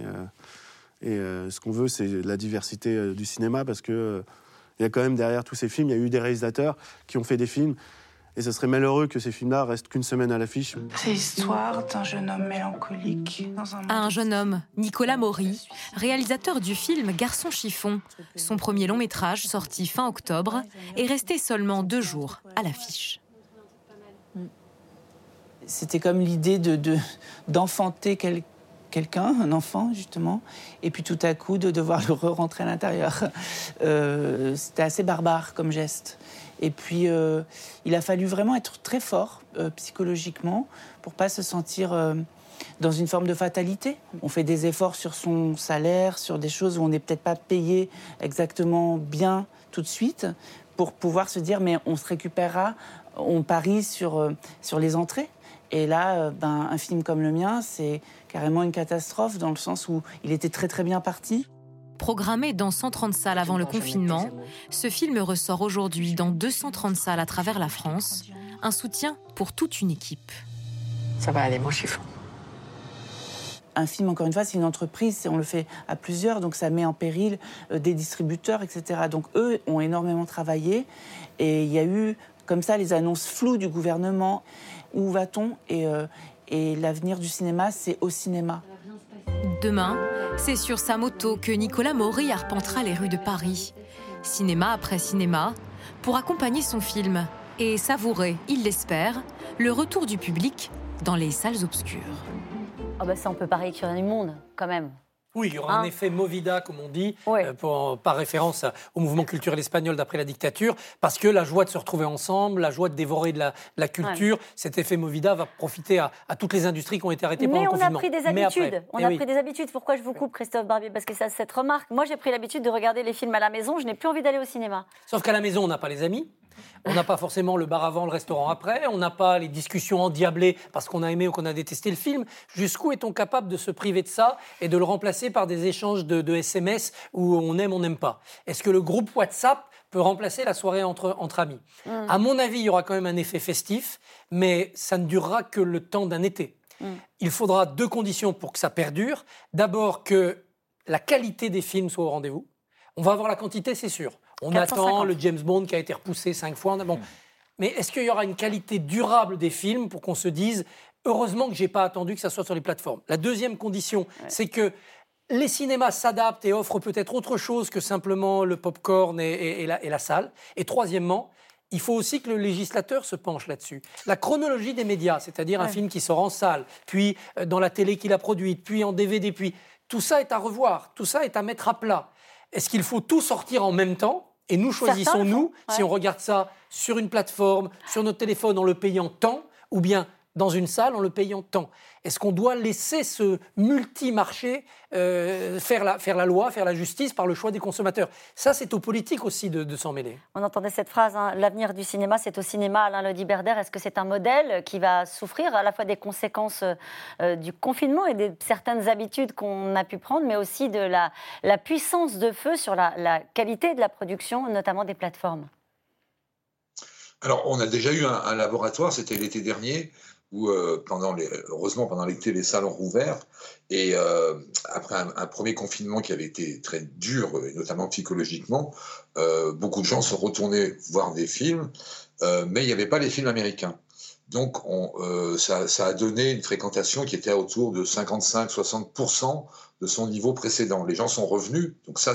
ce qu'on veut, c'est la diversité du cinéma parce que il y a quand même derrière tous ces films, il y a eu des réalisateurs qui ont fait des films et ce serait malheureux que ces films-là restent qu'une semaine à l'affiche. C'est l'histoire d'un jeune homme mélancolique. Dans un, un jeune homme, Nicolas Maury, réalisateur du film Garçon chiffon. Son premier long métrage, sorti fin octobre, est resté seulement deux jours à l'affiche. C'était comme l'idée de, d'enfanter quelqu'un, un enfant justement, et puis tout à coup de devoir le re-rentrer à l'intérieur. Euh, c'était assez barbare comme geste. Et puis, euh, il a fallu vraiment être très fort euh, psychologiquement pour pas se sentir dans une forme de fatalité. On fait des efforts sur son salaire, sur des choses où on n'est peut-être pas payé exactement bien tout de suite, pour pouvoir se dire mais on se récupérera, on parie sur, sur les entrées. Et là, ben, un film comme le mien, c'est carrément une catastrophe dans le sens où il était très très bien parti. Programmé dans 130 salles avant le confinement, ce film ressort aujourd'hui dans 230 salles à travers la France. Un soutien pour toute une équipe. Ça va aller, mon chiffon. Un film, encore une fois, c'est une entreprise, on le fait à plusieurs, donc ça met en péril euh, des distributeurs, etc. Donc eux ont énormément travaillé et il y a eu comme ça les annonces floues du gouvernement. Où va-t-on? Et, euh, et l'avenir du cinéma, c'est au cinéma. Demain, c'est sur sa moto que Nicolas Maury arpentera les rues de Paris, cinéma après cinéma, pour accompagner son film et savourer, il l'espère, le retour du public dans les salles obscures. Ah bah ça, on peut parier qu'il y en a du monde, quand même. Oui, il y aura un hein effet Movida, comme on dit, euh, par référence au mouvement culturel espagnol d'après la dictature, parce que la joie de se retrouver ensemble, la joie de dévorer de la, culture, cet effet Movida va profiter à, toutes les industries qui ont été arrêtées pendant le confinement. Mais on a pris des habitudes. On eh a pris des habitudes. Pourquoi je vous coupe, Christophe Barbier Parce que ça, cette remarque. Moi, j'ai pris l'habitude de regarder les films à la maison. Je n'ai plus envie d'aller au cinéma. Sauf qu'à la maison, on n'a pas les amis. On n'a pas forcément le bar avant, le restaurant après. On n'a pas les discussions endiablées parce qu'on a aimé ou qu'on a détesté le film. Jusqu'où est-on capable de se priver de ça et de le remplacer par des échanges de, SMS où on aime, on n'aime pas Est-ce que le groupe WhatsApp peut remplacer la soirée entre, entre amis? Mmh. À mon avis, il y aura quand même un effet festif, mais ça ne durera que le temps d'un été. Mmh. Il faudra deux conditions pour que ça perdure. D'abord, que la qualité des films soit au rendez-vous. On va avoir la quantité, c'est sûr. On attend le James Bond qui a été repoussé cinq fois. Bon. Mais est-ce qu'il y aura une qualité durable des films pour qu'on se dise heureusement que j'ai pas attendu que ça soit sur les plateformes? La deuxième condition, c'est que les cinémas s'adaptent et offrent peut-être autre chose que simplement le pop-corn et, la, salle. Et troisièmement, il faut aussi que le législateur se penche là-dessus. La chronologie des médias, c'est-à-dire un film qui sort en salle, puis euh, dans la télé qu'il a produite, puis en DVD, puis tout ça est à revoir, tout ça est à mettre à plat. Est-ce qu'il faut tout sortir en même temps? Et nous choisissons, nous, si on regarde ça sur une plateforme, sur notre téléphone en le payant tant, ou bien dans une salle en le payant tant Est-ce qu'on doit laisser ce multi-marché euh, faire, la, faire la loi, faire la justice par le choix des consommateurs? Ça, c'est aux politiques aussi de, s'en mêler. On entendait cette phrase, hein, l'avenir du cinéma, c'est au cinéma. Alain Lodi-Berder, est-ce que c'est un modèle qui va souffrir à la fois des conséquences euh, du confinement et de certaines habitudes qu'on a pu prendre, mais aussi de la, la puissance de feu sur la, la qualité de la production, notamment des plateformes? Alors, on a déjà eu un, laboratoire, c'était l'été dernier, où euh, pendant les, heureusement pendant l'été les salles ont rouvert et euh, après un, premier confinement qui avait été très dur et notamment psychologiquement, euh, beaucoup de gens sont retournés voir des films, mais il n'y avait pas les films américains. Donc on, ça, ça, a donné une fréquentation qui était autour de 55-60% de son niveau précédent. Les gens sont revenus, donc ça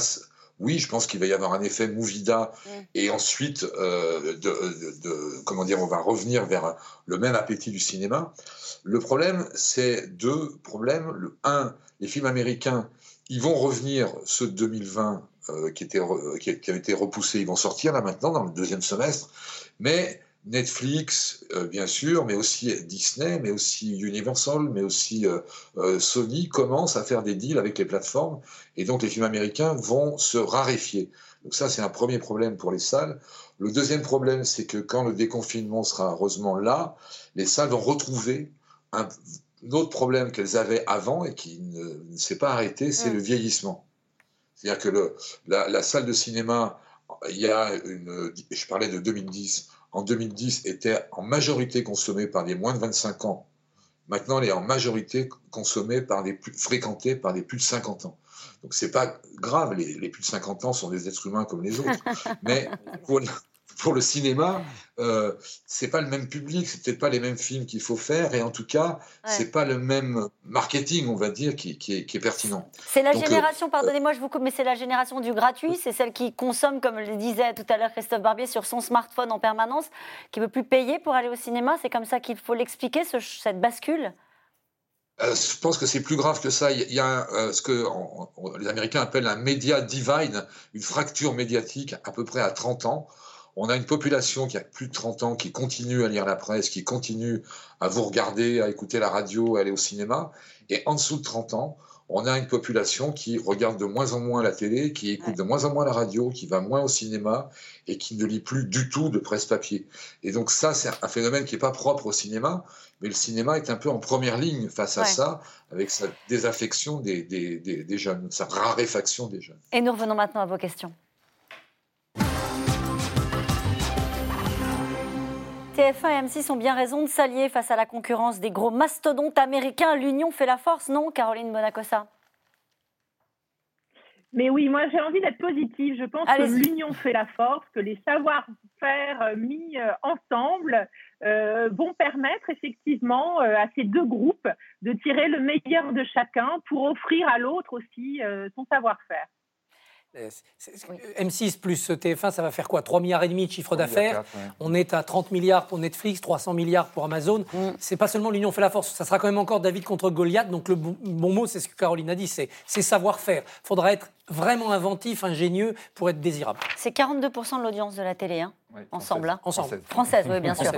oui, je pense qu'il va y avoir un effet Movida et ensuite, euh, de, comment dire, on va revenir vers le même appétit du cinéma. Le problème, c'est deux problèmes. Le un, les films américains, ils vont revenir, ceux de 2020 euh, qui, étaient, qui, qui avaient été repoussés, ils vont sortir là maintenant dans le deuxième semestre, mais Netflix, euh, bien sûr, mais aussi Disney, mais aussi Universal, mais aussi euh, euh, Sony commencent à faire des deals avec les plateformes et donc les films américains vont se raréfier. Donc ça, c'est un premier problème pour les salles. Le deuxième problème, c'est que quand le déconfinement sera heureusement là, les salles vont retrouver un, autre problème qu'elles avaient avant et qui ne, s'est pas arrêté, c'est mm. le vieillissement. C'est-à-dire que le, la, la salle de cinéma, il y a une, je parlais de 2010, en 2010 était en majorité consommée par les moins de 25 ans. Maintenant, elle est en majorité consommée par les plus, fréquentée par les plus de 50 ans. Donc, c'est pas grave, les, les, plus de 50 ans sont des êtres humains comme les autres. *laughs* Mais pour, pour le cinéma, euh, c'est pas le même public, c'est peut-être pas les mêmes films qu'il faut faire, et en tout cas, c'est pas le même marketing, on va dire, qui, est, pertinent. C'est la euh, génération, pardonnez-moi, je vous coupe, mais c'est la génération du gratuit, c'est celle qui consomme, comme le disait tout à l'heure Christophe Barbier, sur son smartphone en permanence, qui veut plus payer pour aller au cinéma. C'est comme ça qu'il faut l'expliquer, cette bascule? Euh, je pense que c'est plus grave que ça. Il y a euh, ce que les Américains appellent un media divide, une fracture médiatique à peu près à 30 ans on a une population qui a plus de 30 ans, qui continue à lire la presse, qui continue à vous regarder, à écouter la radio, à aller au cinéma. Et en dessous de 30 ans, on a une population qui regarde de moins en moins la télé, qui écoute de moins en moins la radio, qui va moins au cinéma et qui ne lit plus du tout de presse papier. Et donc ça, c'est un phénomène qui n'est pas propre au cinéma, mais le cinéma est un peu en première ligne face à ça, avec sa désaffection des, des jeunes, sa raréfaction des jeunes. Et nous revenons maintenant à vos questions. TF1 et M6 ont bien raison de s'allier face à la concurrence des gros mastodontes américains. L'union fait la force, non, Caroline Bonacossa? Mais oui, moi j'ai envie d'être positive. Je pense que l'union fait la force, que les savoir-faire euh, mis euh, ensemble euh, vont permettre effectivement à ces deux groupes de tirer le meilleur de chacun pour offrir à l'autre aussi son savoir-faire. M6 plus TF1, ça va faire quoi? 3 milliards et demi de chiffre d'affaires. On est à 30 milliards pour Netflix, 300 milliards pour Amazon. Mm. C'est pas seulement l'union fait la force, ça sera quand même encore David contre Goliath. Donc le bon mot, c'est ce que Caroline a dit, c'est savoir-faire. Il faudra être vraiment inventif, ingénieux pour être désirable. C'est 42% de l'audience de la télé, hein ensemble. Hein. Ensemble. Française, oui, bien sûr.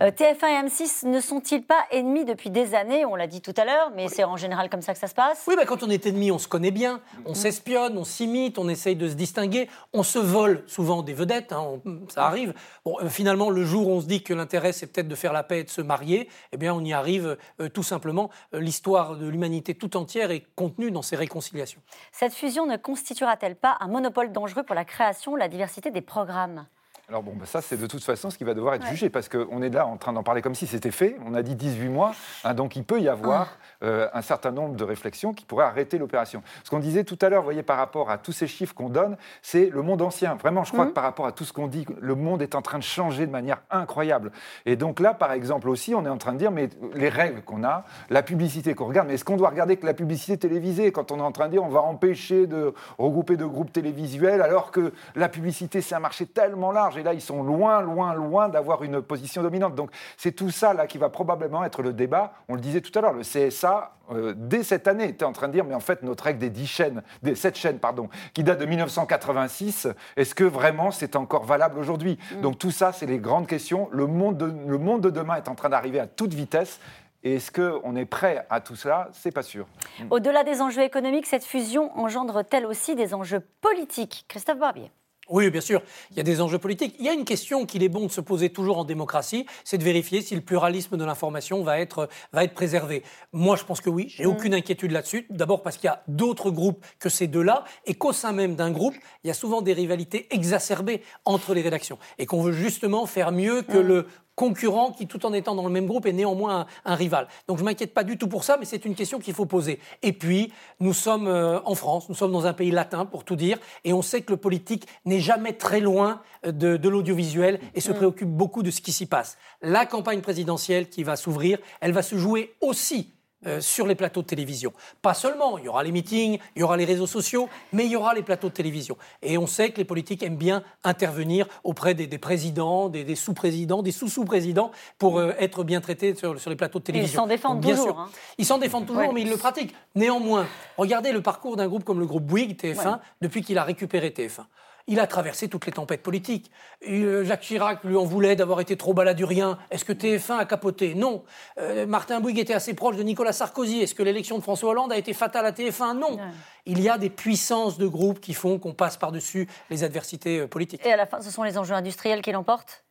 Euh, TF1 et M6 ne sont-ils pas ennemis depuis des années? On l'a dit tout à l'heure, mais c'est en général comme ça que ça se passe. Oui, bah, quand on est ennemi, on se connaît bien, on mm. s'espionne, on s'imite, on essaye de se distinguer, on se vole souvent des vedettes, hein, ça arrive. Bon, euh, finalement, le jour où on se dit que l'intérêt, c'est peut-être de faire la paix et de se marier, eh bien, on y arrive euh, tout simplement. L'histoire de l'humanité tout entière est contenue dans ces réconciliations. Cette fusion ne constituera-t-elle pas un monopole dangereux pour la création, la diversité des programmes? Alors bon, bah, ça c'est de toute façon ce qui va devoir être jugé parce qu'on est là en train d'en parler comme si c'était fait. On a dit 18 mois, hein, donc il peut y avoir ah. euh, un certain nombre de réflexions qui pourraient arrêter l'opération. Ce qu'on disait tout à l'heure, vous voyez, par rapport à tous ces chiffres qu'on donne, c'est le monde ancien. Vraiment, je crois mmh. que par rapport à tout ce qu'on dit, le monde est en train de changer de manière incroyable. Et donc là, par exemple aussi, on est en train de dire, mais les règles qu'on a, la publicité qu'on regarde, mais est-ce qu'on doit regarder que la publicité télévisée? Quand on est en train de dire on va empêcher de regrouper de groupes télévisuels alors que la publicité c'est un marché tellement large et là ils sont loin loin, loin, d'avoir une position dominante. Donc c'est tout ça là qui va probablement être le débat. On le disait tout à l'heure, le CSA, euh, dès cette année, était en train de dire, mais en fait, notre règle des 10 chaînes, des 7 chaînes, pardon, qui date de 1986, est-ce que vraiment c'est encore valable aujourd'hui? Mm. Donc tout ça, c'est les grandes questions. Le monde, de, le monde de demain est en train d'arriver à toute vitesse. Et est-ce qu'on est prêt à tout cela? C'est pas sûr. Au-delà des enjeux économiques, cette fusion engendre-t-elle aussi des enjeux politiques? Christophe Barbier Oui, bien sûr, il y a des enjeux politiques. Il y a une question qu'il est bon de se poser toujours en démocratie, c'est de vérifier si le pluralisme de l'information va être, va être préservé. Moi, je pense que oui, j'ai mm. aucune inquiétude là-dessus. D'abord parce qu'il y a d'autres groupes que ces deux-là, et qu'au sein même d'un groupe, il y a souvent des rivalités exacerbées entre les rédactions, et qu'on veut justement faire mieux que mm. le concurrent qui, tout en étant dans le même groupe, est néanmoins un, rival. Donc je ne m'inquiète pas du tout pour ça, mais c'est une question qu'il faut poser. Et puis, nous sommes euh, en France, nous sommes dans un pays latin, pour tout dire, et on sait que le politique n'est jamais très loin euh, de, l'audiovisuel et se mm. préoccupe beaucoup de ce qui s'y passe. La campagne présidentielle qui va s'ouvrir, elle va se jouer aussi euh, sur les plateaux de télévision. Pas seulement, il y aura les meetings, il y aura les réseaux sociaux, mais il y aura les plateaux de télévision. Et on sait que les politiques aiment bien intervenir auprès des, présidents, des, sous-présidents, des sous-sous-présidents pour euh, être bien traités sur, les plateaux de télévision. ils s'en défendent bien toujours. Sûr. Hein. Ils s'en défendent toujours, mais ils le pratiquent. Néanmoins, regardez le parcours d'un groupe comme le groupe Bouygues TF1 depuis qu'il a récupéré TF1. Il a traversé toutes les tempêtes politiques. Euh, Jacques Chirac lui en voulait d'avoir été trop baladurien. Est-ce que TF1 a capoté? Non. Euh, Martin Bouygues était assez proche de Nicolas Sarkozy. Est-ce que l'élection de François Hollande a été fatale à TF1 Non. Il y a des puissances de groupes qui font qu'on passe par-dessus les adversités euh, politiques. Et à la fin, ce sont les enjeux industriels qui l'emportent?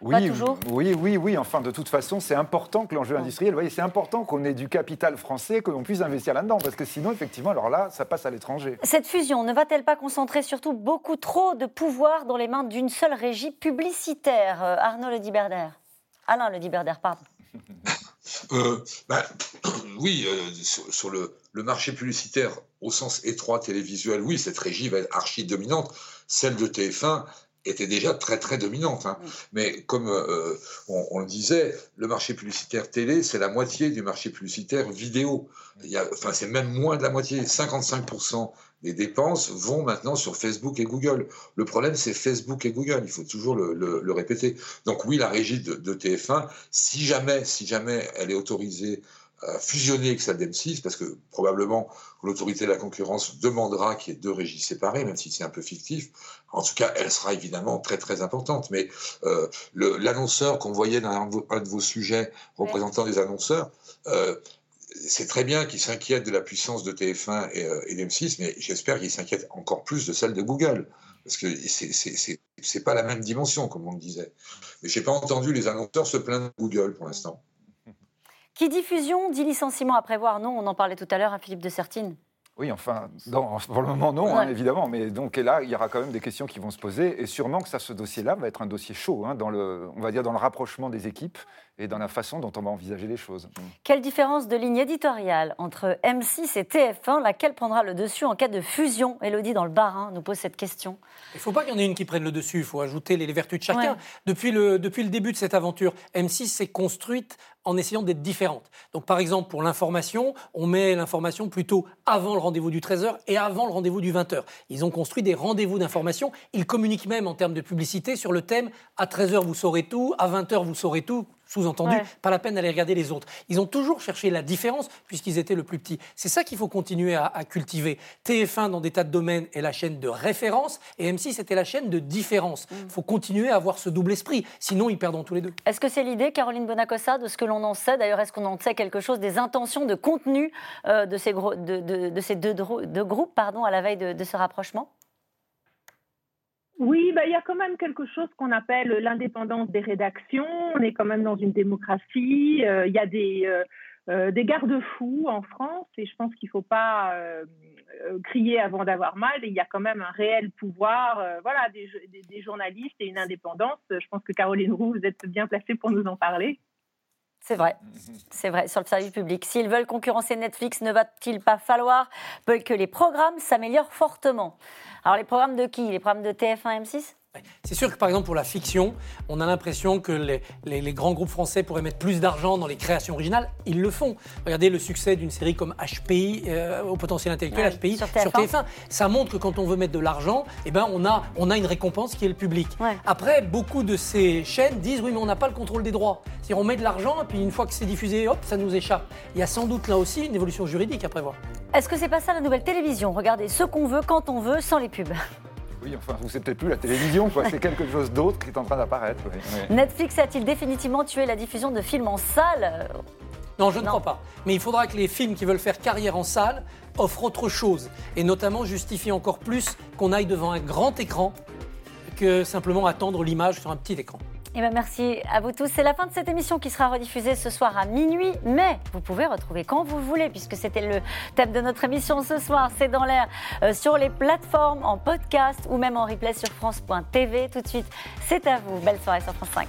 Oui, oui, oui, oui. Enfin, de toute façon, c'est important que l'enjeu industriel, vous voyez, c'est important qu'on ait du capital français, que l'on puisse investir là-dedans, parce que sinon, effectivement, alors là, ça passe à l'étranger. Cette fusion ne va-t-elle pas concentrer surtout beaucoup trop de pouvoir dans les mains d'une seule régie publicitaire euh, Arnaud Le Diberder. Alain Le Diberder, pardon. *laughs* Euh, bah, *clears throat* oui, euh, sur, le, le, marché publicitaire au sens étroit télévisuel, oui, cette régie va être archi dominante. Celle de TF1, était déjà très très dominante. Hein. Mais comme euh, on, le disait, le marché publicitaire télé, c'est la moitié du marché publicitaire vidéo. Il y a, enfin, c'est même moins de la moitié. 55% des dépenses vont maintenant sur Facebook et Google. Le problème, c'est Facebook et Google. Il faut toujours le, le, répéter. Donc oui, la régie de, de TF1, si jamais, si jamais elle est autorisée fusionner avec celle d'M6, parce que probablement l'autorité de la concurrence demandera qu'il y ait deux régies séparées, même si c'est un peu fictif. En tout cas, elle sera évidemment très très importante. Mais euh, l'annonceur qu'on voyait dans un, de vos sujets représentant des annonceurs, euh, c'est très bien qu'il s'inquiète de la puissance de TF1 et, euh, et d'M6, mais j'espère qu'il s'inquiète encore plus de celle de Google. Parce que c'est pas la même dimension, comme on le disait. Mais j'ai pas entendu les annonceurs se plaindre de Google pour l'instant. Qui diffusion dit licenciement à prévoir Non, on en parlait tout à l'heure à Philippe de Sertine. Oui, enfin, pour le moment, non, hein, évidemment. Mais donc là, il y aura quand même des questions qui vont se poser. Et sûrement que ça, ce dossier-là va être un dossier chaud, hein, dans le, on va dire, dans le rapprochement des équipes et dans la façon dont on va envisager les choses. Mm. Quelle différence de ligne éditoriale entre M6 et TF1 Laquelle prendra le dessus en cas de fusion? Elodie, dans le bar, nous pose cette question. Il ne faut pas qu'il y en ait une qui prenne le dessus. Il faut ajouter les, vertus de chacun. Depuis, le, depuis le début de cette aventure, M6 s'est construite en essayant d'être différente. Donc, par exemple, pour l'information, on met l'information plutôt avant le rendez-vous du 13h et avant le rendez-vous du 20h. Ils ont construit des rendez-vous d'information. Ils communiquent même en termes de publicité sur le thème à 13h, vous saurez tout, à 20h, vous saurez tout. Sous-entendu, pas la peine d'aller regarder les autres. Ils ont toujours cherché la différence puisqu'ils étaient le plus petit. C'est ça qu'il faut continuer à, cultiver. TF1, dans des tas de domaines, est la chaîne de référence et M6 était la chaîne de différence. Il mm. faut continuer à avoir ce double esprit, sinon ils perdront tous les deux. Est-ce que c'est l'idée, Caroline Bonacossa, de ce que l'on en sait? D'ailleurs, est-ce qu'on en sait quelque chose des intentions de contenu euh, de, ces de, ces deux, groupes pardon, à la veille de ce rapprochement? Oui, bah, il y a quand même quelque chose qu'on appelle l'indépendance des rédactions. On est quand même dans une démocratie. Euh, il y a des, euh, euh, des garde-fous en France et je pense qu'il ne faut pas crier avant d'avoir mal. il y a quand même un réel pouvoir voilà, des, des, journalistes et une indépendance. Je pense que Caroline Roux, vous êtes bien placée pour nous en parler. C'est vrai, c'est vrai, sur le service public. S'ils veulent concurrencer Netflix, ne va-t-il pas falloir que les programmes s'améliorent fortement? Alors les programmes de qui? Les programmes de TF1 M6 c'est sûr que par exemple pour la fiction, on a l'impression que les, grands groupes français pourraient mettre plus d'argent dans les créations originales. Ils le font. Regardez le succès d'une série comme HPI, euh, au potentiel intellectuel, HPI, sur TF1. Ça montre que quand on veut mettre de l'argent, eh ben, on, a, on a une récompense qui est le public. Après, beaucoup de ces chaînes disent oui mais on n'a pas le contrôle des droits. Si on met de l'argent et puis une fois que c'est diffusé, hop, ça nous échappe. Il y a sans doute là aussi une évolution juridique à prévoir. Est-ce que c'est pas ça la nouvelle télévision? Regardez ce qu'on veut quand on veut sans les pubs. Oui, enfin, c'est peut-être plus la télévision, quoi. c'est quelque chose d'autre qui est en train d'apparaître. Netflix a-t-il définitivement tué la diffusion de films en salle? Non, je ne crois pas. Mais il faudra que les films qui veulent faire carrière en salle offrent autre chose. Et notamment justifient encore plus qu'on aille devant un grand écran que simplement attendre l'image sur un petit écran. Eh ben merci à vous tous. C'est la fin de cette émission qui sera rediffusée ce soir à minuit, mais vous pouvez retrouver quand vous voulez, puisque c'était le thème de notre émission ce soir. C'est dans l'air euh, sur les plateformes, en podcast ou même en replay sur France.tv. Tout de suite, c'est à vous. Belle soirée sur France 5.